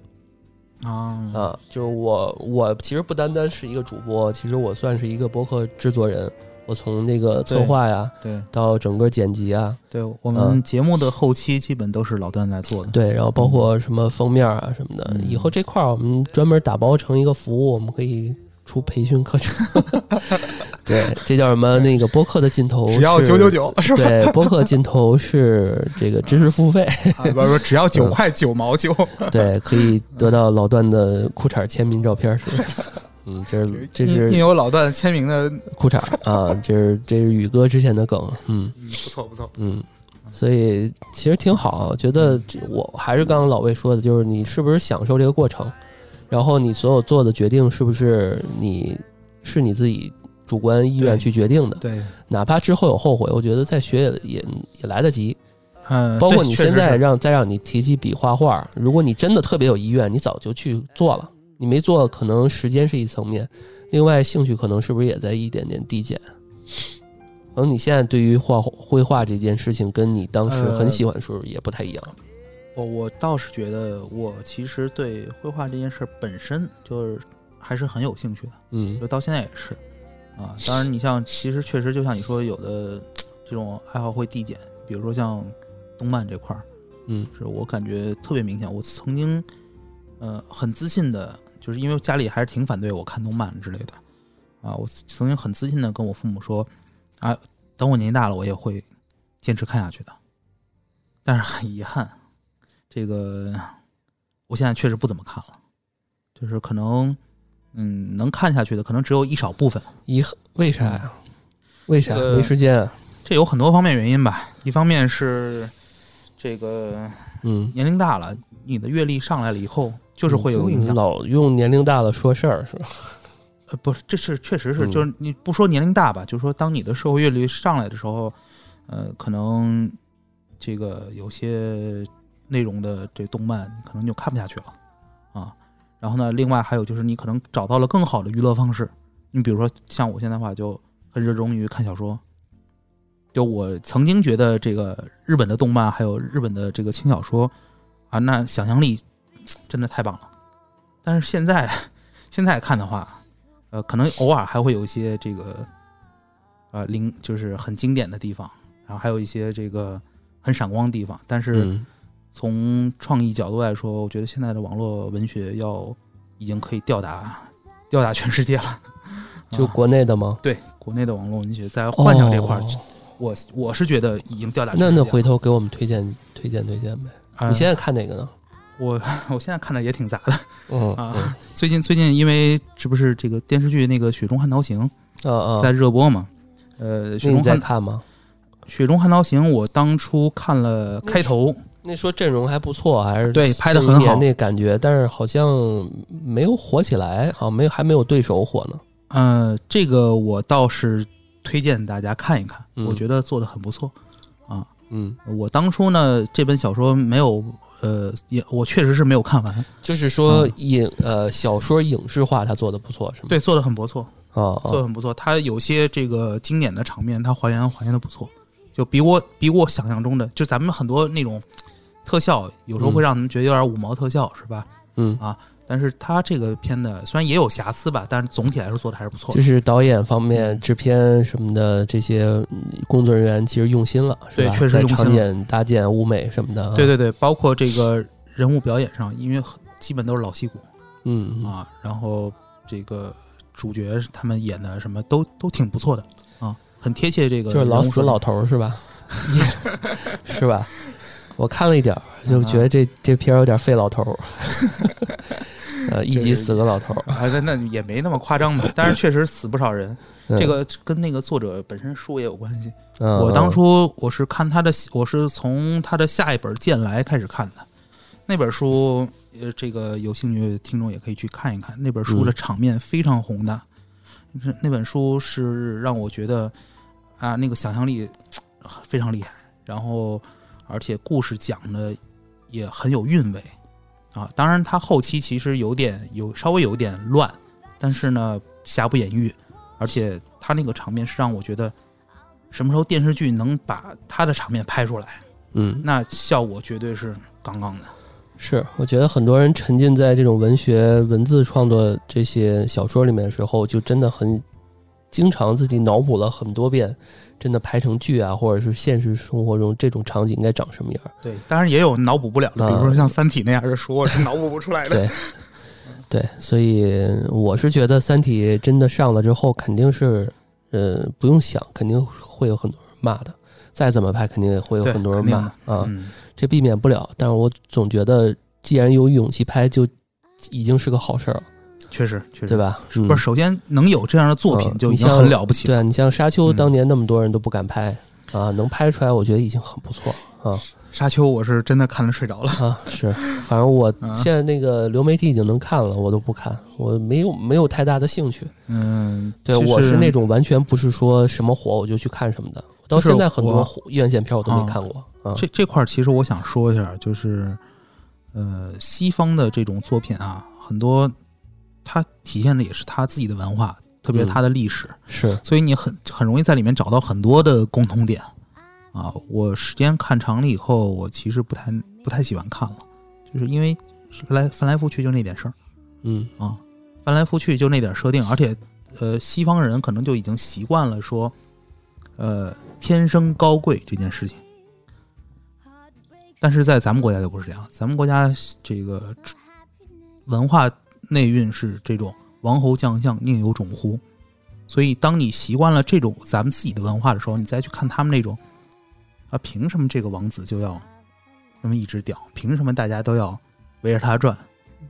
啊啊，就是我我其实不单单是一个主播，其实我算是一个播客制作人。我从那个策划呀，对到整个剪辑啊，对，我嗯们节目的后期基本都是老段来做的。对，然后包括什么封面啊什么的，嗯以后这块儿我们专门打包成一个服务，我们可以出培训课程。*laughs* 对，这叫什么？那个播客的尽头只要九九九 *laughs* 是吧？对，播客尽头是这个知识付费，*laughs* 啊，不是不是，只要九块九毛九。对，可以得到老段的裤衩签名照片，是不是？嗯，这是这是印有老段签名的，裤衩 *laughs* 啊，这是这是宇哥之前的梗，嗯嗯，不错不错。嗯，所以其实挺好，觉得我还是刚刚老魏说的，就是你是不是享受这个过程，然后你所有做的决定是不是你是你自己主观意愿去决定的，对，哪怕之后有后悔，我觉得再学也也也来得及。嗯，包括你现在让再让你提起笔画画，如果你真的特别有意愿，你早就去做了。你没做，可能时间是一层面，另外兴趣可能是不是也在一点点递减？可能你现在对于画绘画这件事情，跟你当时呃很喜欢的时候也不太一样。我我倒是觉得，我其实对绘画这件事本身就是还是很有兴趣的，嗯就到现在也是啊。当然，你像其实确实就像你说，有的这种爱好会递减，比如说像动漫这块儿，嗯是我感觉特别明显。我曾经呃很自信的，就是因为家里还是挺反对我看动漫之类的啊，我曾经很自信的跟我父母说啊，等我年纪大了，我也会坚持看下去的。但是很遗憾，这个我现在确实不怎么看了，就是可能嗯能看下去的可能只有一少部分。遗憾为啥呀？为啥这个没时间啊？这有很多方面原因吧，一方面是这个嗯，年龄大了，你的阅历上来了以后，就是会有影响。老用年龄大了说事儿是吧？*laughs* 呃，不是，这是确实是，嗯就是你不说年龄大吧，就是说当你的社会阅历上来的时候，呃，可能这个有些内容的这动漫，你可能就看不下去了啊。然后呢，另外还有就是你可能找到了更好的娱乐方式，你比如说像我现在的话，就很热衷于看小说。就我曾经觉得这个日本的动漫还有日本的这个轻小说啊，那想象力真的太棒了。但是现在现在看的话，呃，可能偶尔还会有一些这个呃零，就是很经典的地方，然后还有一些这个很闪光的地方。但是嗯从创意角度来说，我觉得现在的网络文学要已经可以吊打吊打全世界了。就啊国内的吗？对国内的网络文学在幻想这块我我是觉得已经吊打那。那回头给我们推荐推荐推荐呗。啊你现在看哪个呢？我我现在看的也挺杂的 *laughs* 嗯啊。最近最近因为这不是这个电视剧那个《雪中悍刀行在热播嘛？呃，《雪中悍看吗？雪中悍刀行》，我当初看了开头，那说阵容还不错，还是对拍的很好那感觉，但是好像没有火起来，好像没有还没有对手火呢。呃，这个我倒是推荐大家看一看，嗯我觉得做的很不错啊。嗯，我当初呢，这本小说没有，呃，也我确实是没有看完，就是说嗯影呃小说影视化，他做的不错，是吗？对，做的很不错，啊啊，做的很不错。他有些这个经典的场面，他还原还原的不错，就比我比我想象中的，就咱们很多那种特效，有时候会让人觉得有点五毛特效，是吧？嗯，但是他这个片的虽然也有瑕疵吧，但是总体来说做的还是不错的。就是导演方面、制片什么的这些嗯工作人员其实用心了，是对确实用心了场景搭建、舞美什么的啊。对对对，包括这个人物表演上，因为很基本都是老戏骨嗯，嗯，啊，然后这个主角他们演的什么都都挺不错的啊，很贴切这个就是老死老头儿是吧？*laughs* *laughs* 是吧？我看了一点儿，就觉得这这片儿有点费老头儿，*laughs* 呃，一集死个老头儿。啊，那那也没那么夸张吧，*laughs* 但是确实死不少人。嗯这个跟那个作者本身书也有关系。嗯我当初我是看他的，我是从他的下一本《剑来》开始看的。那本书，呃，这个有兴趣的听众也可以去看一看。那本书的嗯场面非常宏大，那那本书是让我觉得啊，那个想象力呃非常厉害，然后而且故事讲的也很有韵味啊。当然，它后期其实有点有稍微有点乱，但是呢，瑕不掩瑜，而且它那个场面是让我觉得。什么时候电视剧能把他的场面拍出来，嗯，那效果绝对是杠杠的。是，我觉得很多人沉浸在这种文学文字创作这些小说里面的时候，就真的很经常自己脑补了很多遍，真的拍成剧啊，或者是现实生活中这种场景应该长什么样。对，当然也有脑补不了的，啊比如说像《三体》那样的书，我是脑补不出来的。对，对，所以我是觉得《三体》真的上了之后，肯定是呃不用想，肯定会有很多人骂的。再怎么拍，肯定也会有很多人骂啊，嗯，这避免不了。但是我总觉得，既然有勇气拍，就已经是个好事儿了，确实，确实对。吧？嗯不是，首先能有这样的作品嗯就已经很了不起了。对啊，你像《沙丘》嗯当年那么多人都不敢拍、啊，能拍出来，我觉得已经很不错啊沙丘我是真的看了睡着了。啊！是，反正我啊现在那个流媒体已经能看了，我都不看，我没有没有太大的兴趣。嗯，对，我是那种完全不是说什么火我就去看什么的。到现在很多火院线片我都没啊看过啊。这这块儿其实我想说一下，就是呃，西方的这种作品啊，很多它体现的也是他自己的文化，特别是嗯他的历史。是，所以你很很容易在里面找到很多的共同点啊。我时间看长了以后，我其实不太不太喜欢看了，就是因为是来翻来覆去就那点事儿嗯啊，翻来覆去就那点设定，而且呃，西方人可能就已经习惯了说，呃，天生高贵这件事情。但是在咱们国家就不是这样，咱们国家这个文化内蕴是这种王侯将相宁有种乎，所以当你习惯了这种咱们自己的文化的时候，你再去看他们那种啊，凭什么这个王子就要那么一直屌？凭什么大家都要围着他转？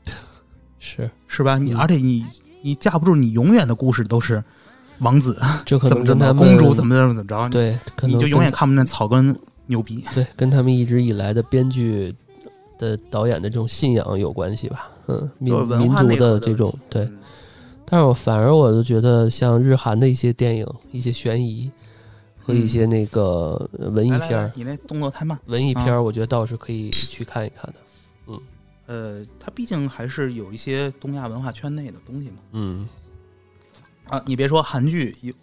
*laughs* 是是吧？你嗯而且你你架不住你永远的故事都是王子这可怎么怎么公主怎么怎么怎么着，对，你就永远看不见草根牛逼。对跟他们一直以来的编剧的导演的这种信仰有关系吧。嗯，民民族的这种对，嗯但是我反而我就觉得像日韩的一些电影、一些悬疑和一些那个文艺来来片你那动作太慢。文艺片儿，我觉得倒是可以去看一看的。嗯呃，它毕竟还是有一些东亚文化圈内的东西嘛。嗯啊，你别说韩剧有，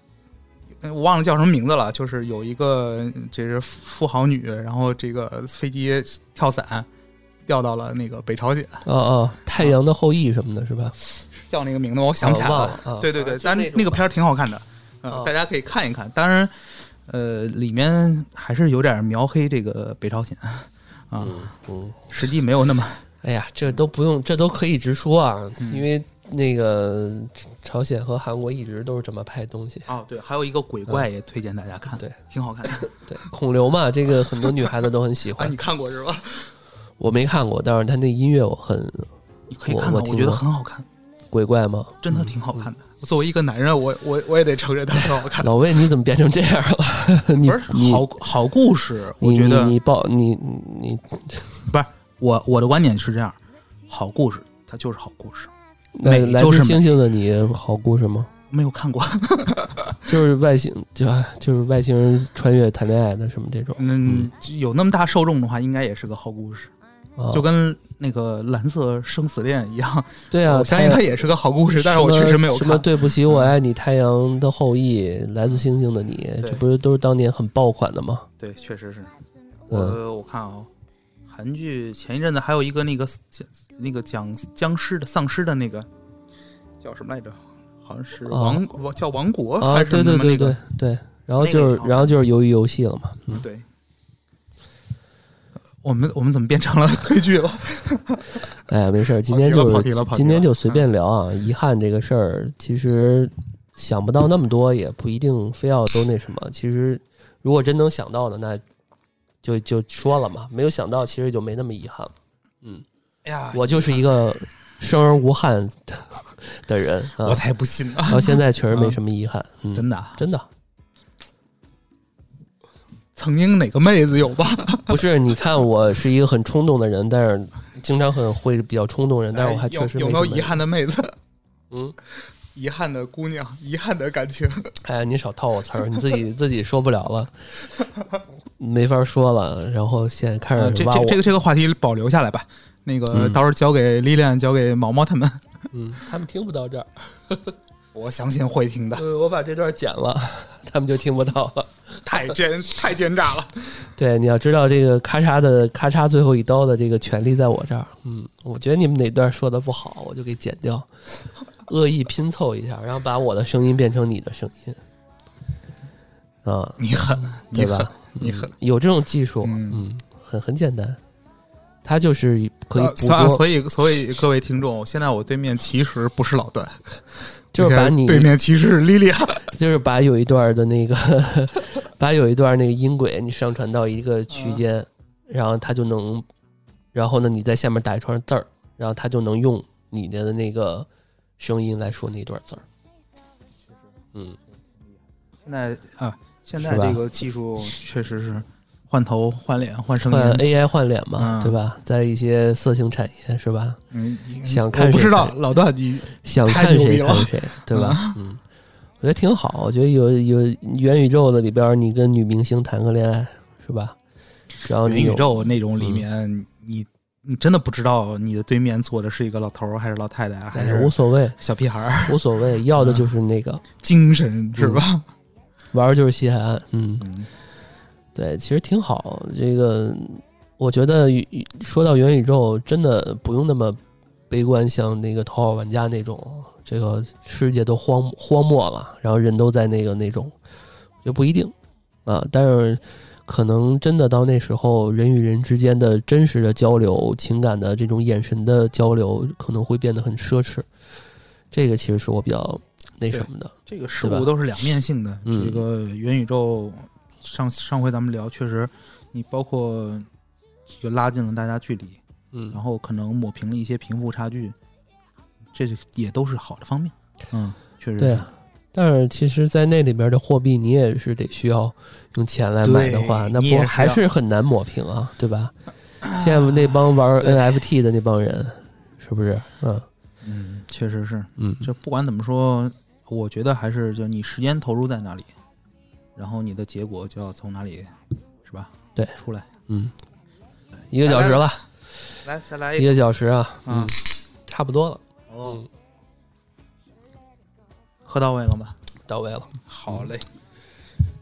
呃我忘了叫什么名字了，就是有一个这是富豪女，然后这个飞机跳伞掉到了那个北朝鲜，哦哦，太阳的后裔什么的，是吧？叫那个名字我想不起来了啊对对 *laughs* 对，但是那个片儿挺好看的，呃哦大家可以看一看。当然，呃，里面还是有点描黑这个北朝鲜啊，嗯嗯，实际没有那么 *laughs* 哎呀，这都不用，这都可以直说啊，嗯因为那个朝鲜和韩国一直都是这么拍东西。哦。对，还有一个鬼怪也推荐大家看，嗯对，挺好看的。对，孔刘嘛，这个很多女孩子都很喜 *laughs* 啊，欢你。看过是吧？我没看过，但是他那音乐我很你可以看看，我觉得很好看，鬼怪吗？真的挺好看的。作为一个男人，我我我也得承认他很好看。老魏，你怎么变成这样了？*laughs* 你不是好好故事，我觉得你你报你你我我的观点是这样，好故事它就是好故事。那来自星星的你好故事吗？没有看过，*laughs* *laughs* 就是外星就就是外星人穿越谈恋爱的什么这种，嗯，有那么大受众的话，应该也是个好故事，啊就跟那个蓝色生死恋一样。*laughs* 对啊，我相信它也是个好故事，但是我确实没有什么。对不起，我爱你，太阳的后裔，来自星星的你，这不是都是当年很爆款的吗？对，确实是。嗯我我看啊，韩剧前一阵子还有一个那个讲那个讲僵尸的丧尸的那个叫什么来着？好像是啊王王叫王国啊，还是对对对什么那个对？对，然后就是然后就是鱿鱼游戏了嘛，嗯，对。我们我们怎么变成了推剧了？*laughs* 哎呀，没事儿，今天就今天就随便聊啊。遗憾这个事儿，其实想不到那么多，也不一定非要都那什么。其实如果真能想到的，那就就说了嘛。没有想到，其实就没那么遗憾了。嗯，哎呀，我就是一个生而无憾的的人啊我，才不信呢！到现在确实没什么遗憾。嗯，真的啊，真的曾经哪个妹子有吧？*laughs* 不是。你看，我是一个很冲动的人，但是经常很会比较冲动人，但是我还哎确实没有有没有遗憾的妹子？嗯，*laughs* 遗憾的姑娘，遗憾的感情。哎，你少套我词儿，你自己 *laughs* 自己说不了了，没法说了。然后现在开呃，这这这个这个话题保留下来吧。那个嗯到时候交给丽莲，交给毛毛他们，嗯，他们听不到这儿，我相信会听的。呃，我把这段剪了，*laughs* 他们就听不到了。太奸太奸诈了！*laughs* 对，你要知道这个咔嚓的咔嚓最后一刀的这个权利在我这儿。嗯，我觉得你们哪段说的不好，我就给剪掉，*laughs* 恶意拼凑一下，然后把我的声音变成你的声音。啊，你狠，你狠对吧，？你狠嗯。有这种技术，嗯嗯，很很简单，它就是可以呃捕捉，所所以所以各位听众，现在我对面其实不是老段，就是把你对面骑士莉莉亚。就是把有一段的那个，*laughs* 把有一段那个音轨你上传到一个区间，然后它就能，然后呢你在下面打一串字儿，然后它就能用你的那个声音来说那段字儿。嗯，现在啊，现在这个技术确实是换头、换脸、换声换音。AI 换脸嘛，嗯对吧？在一些色情产业是吧？想看我不知道老段你想看谁看谁，对吧？嗯，我觉得挺好。我觉得有有元宇宙的里边，你跟女明星谈个恋爱是吧？然后你元宇宙那种里嗯面，你你真的不知道你的对面坐的是一个老头还是老太太，还是无所谓，小屁孩儿，无所谓，要的就是那个精神是吧？玩的就是西海岸。嗯，嗯，对，其实挺好。这个我觉得说到元宇宙，真的不用那么悲观，像那个《头号玩家》那种，这个世界都荒荒漠了，然后人都在那个那种，就不一定啊。但是可能真的到那时候，人与人之间的真实的交流、情感的这种眼神的交流，可能会变得很奢侈。这个其实是我比较那什么的。这个事物都是两面性的。这个元宇宙，上上回咱们聊，确实，你包括就拉近了大家距离，嗯，然后可能抹平了一些贫富差距，这也都是好的方面。嗯，确实对。但是其实，在那里边的货币，你也是得需要用钱来买的话，那不还是很难抹平啊，对吧？现在 *clears throat* 那帮玩 NFT 的那帮人，是不是？嗯嗯，确实是。嗯，就不管怎么说，我觉得还是就你时间投入在哪里，然后你的结果就要从哪里，是吧？对，出来。嗯，一个小时了，来再来一个小时啊，嗯，差不多了。哦。喝到位了吗？到位了。好嘞，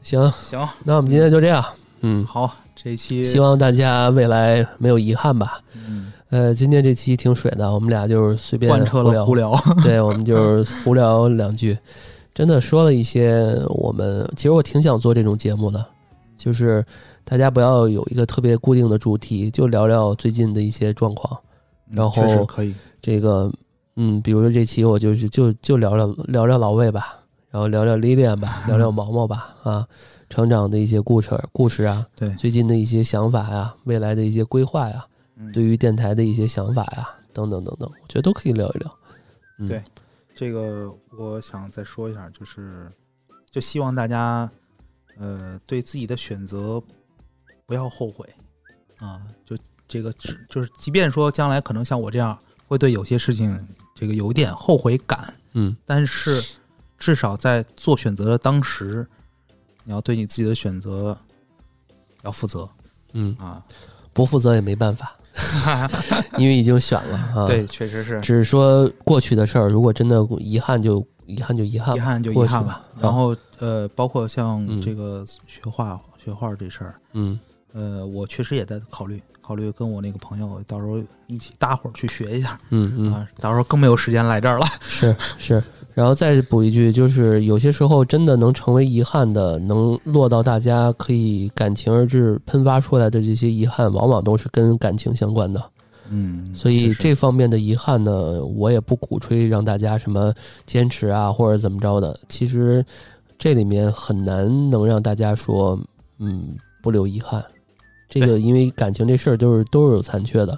行行，那我们今天就这样。嗯，好，这一期希望大家未来没有遗憾吧。嗯，呃，今天这期挺水的，我们俩就是随便胡聊，胡聊。对，我们就是胡聊两句，真的说了一些我们其实我挺想做这种节目的，就是大家不要有一个特别固定的主题，就聊聊最近的一些状况，然后可以这个。嗯，比如说这期我就是就就聊聊聊聊老魏吧，然后聊聊 Lilian 吧，聊聊毛毛吧，啊，成长的一些故事故事啊，对，最近的一些想法呀，未来的一些规划呀，对于电台的一些想法呀，等等等等，我觉得都可以聊一聊。对，这个我想再说一下，就是就希望大家呃对自己的选择不要后悔啊，就这个就是即便说将来可能像我这样会对有些事情。这个有点后悔感，嗯，但是至少在做选择的当时，你要对你自己的选择要负责，嗯啊，不负责也没办法，*laughs* 因为已经选了啊。对，确实是。只是说过去的事儿，如果真的遗憾，就遗憾就遗憾，遗憾就遗憾吧。然后呃，包括像这个学画学画这事儿，嗯，呃，我确实也在考虑。考虑跟我那个朋友到时候一起搭伙去学一下，嗯嗯，啊，到时候更没有时间来这儿了。是是，然后再补一句，就是有些时候真的能成为遗憾的，能落到大家可以感情而至喷发出来的这些遗憾，往往都是跟感情相关的。嗯，所以这方面的遗憾呢，我也不鼓吹让大家什么坚持啊或者怎么着的。其实这里面很难能让大家说，嗯，不留遗憾。这个因为感情这事儿都是都是有残缺的，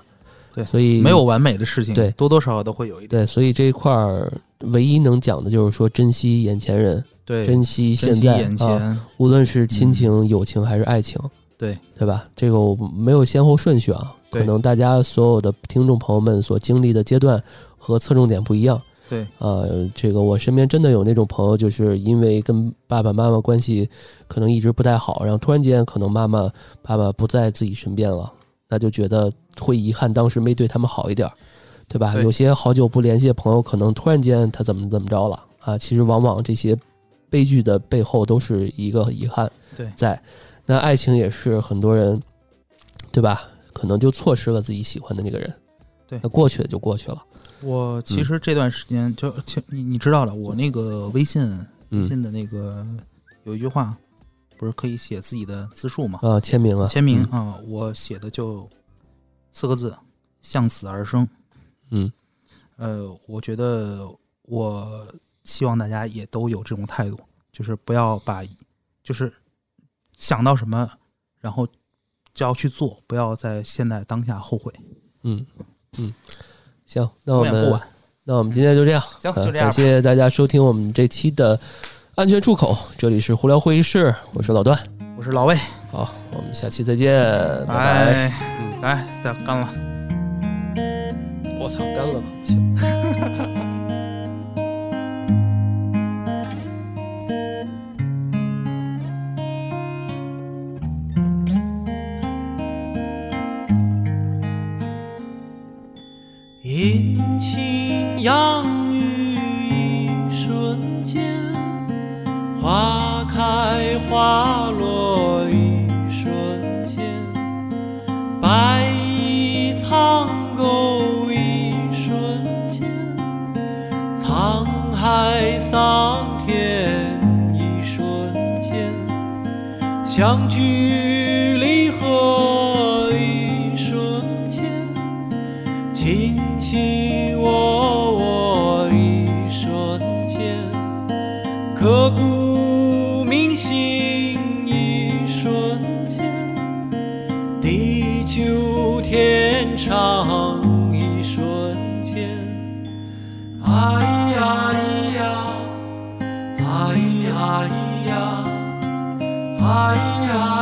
对，所以没有完美的事情，对，多多少少都会有一点。对，所以这一块儿唯一能讲的就是说珍惜眼前人，对，珍惜现在眼前，无论是亲情、友情还是爱情，对，对吧？这个我没有先后顺序啊，可能大家所有的听众朋友们所经历的阶段和侧重点不一样。对，呃，这个我身边真的有那种朋友，就是因为跟爸爸妈妈关系可能一直不太好，然后突然间可能妈妈爸爸不在自己身边了，那就觉得会遗憾当时没对他们好一点，对吧？有些好久不联系的朋友，可能突然间他怎么怎么着了啊？其实往往这些悲剧的背后都是一个遗憾，对，在那爱情也是很多人，对吧？可能就错失了自己喜欢的那个人，对，那过去了就过去了。我其实这段时间就，你你知道了，我那个微信微信的那个有一句话，不是可以写自己的自述吗？啊，签名啊，签名啊，我写的就四个字：向死而生。嗯，呃，我觉得我希望大家也都有这种态度，就是不要把，就是想到什么，然后就要去做，不要在现在当下后悔。嗯嗯。行，那我们那我们今天就这样，行，就这样。感谢大家收听我们这期的安全出口，这里是胡聊会议室，我是老段，我是老魏，好，我们下期再见，拜拜。嗯，来，再干了，我操，干了可不行。*laughs* 阴晴阳花落一瞬间，白衣苍狗一瞬间，沧海桑田一瞬间，相聚离合哎呀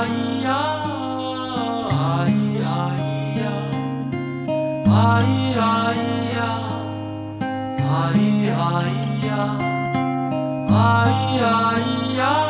呀，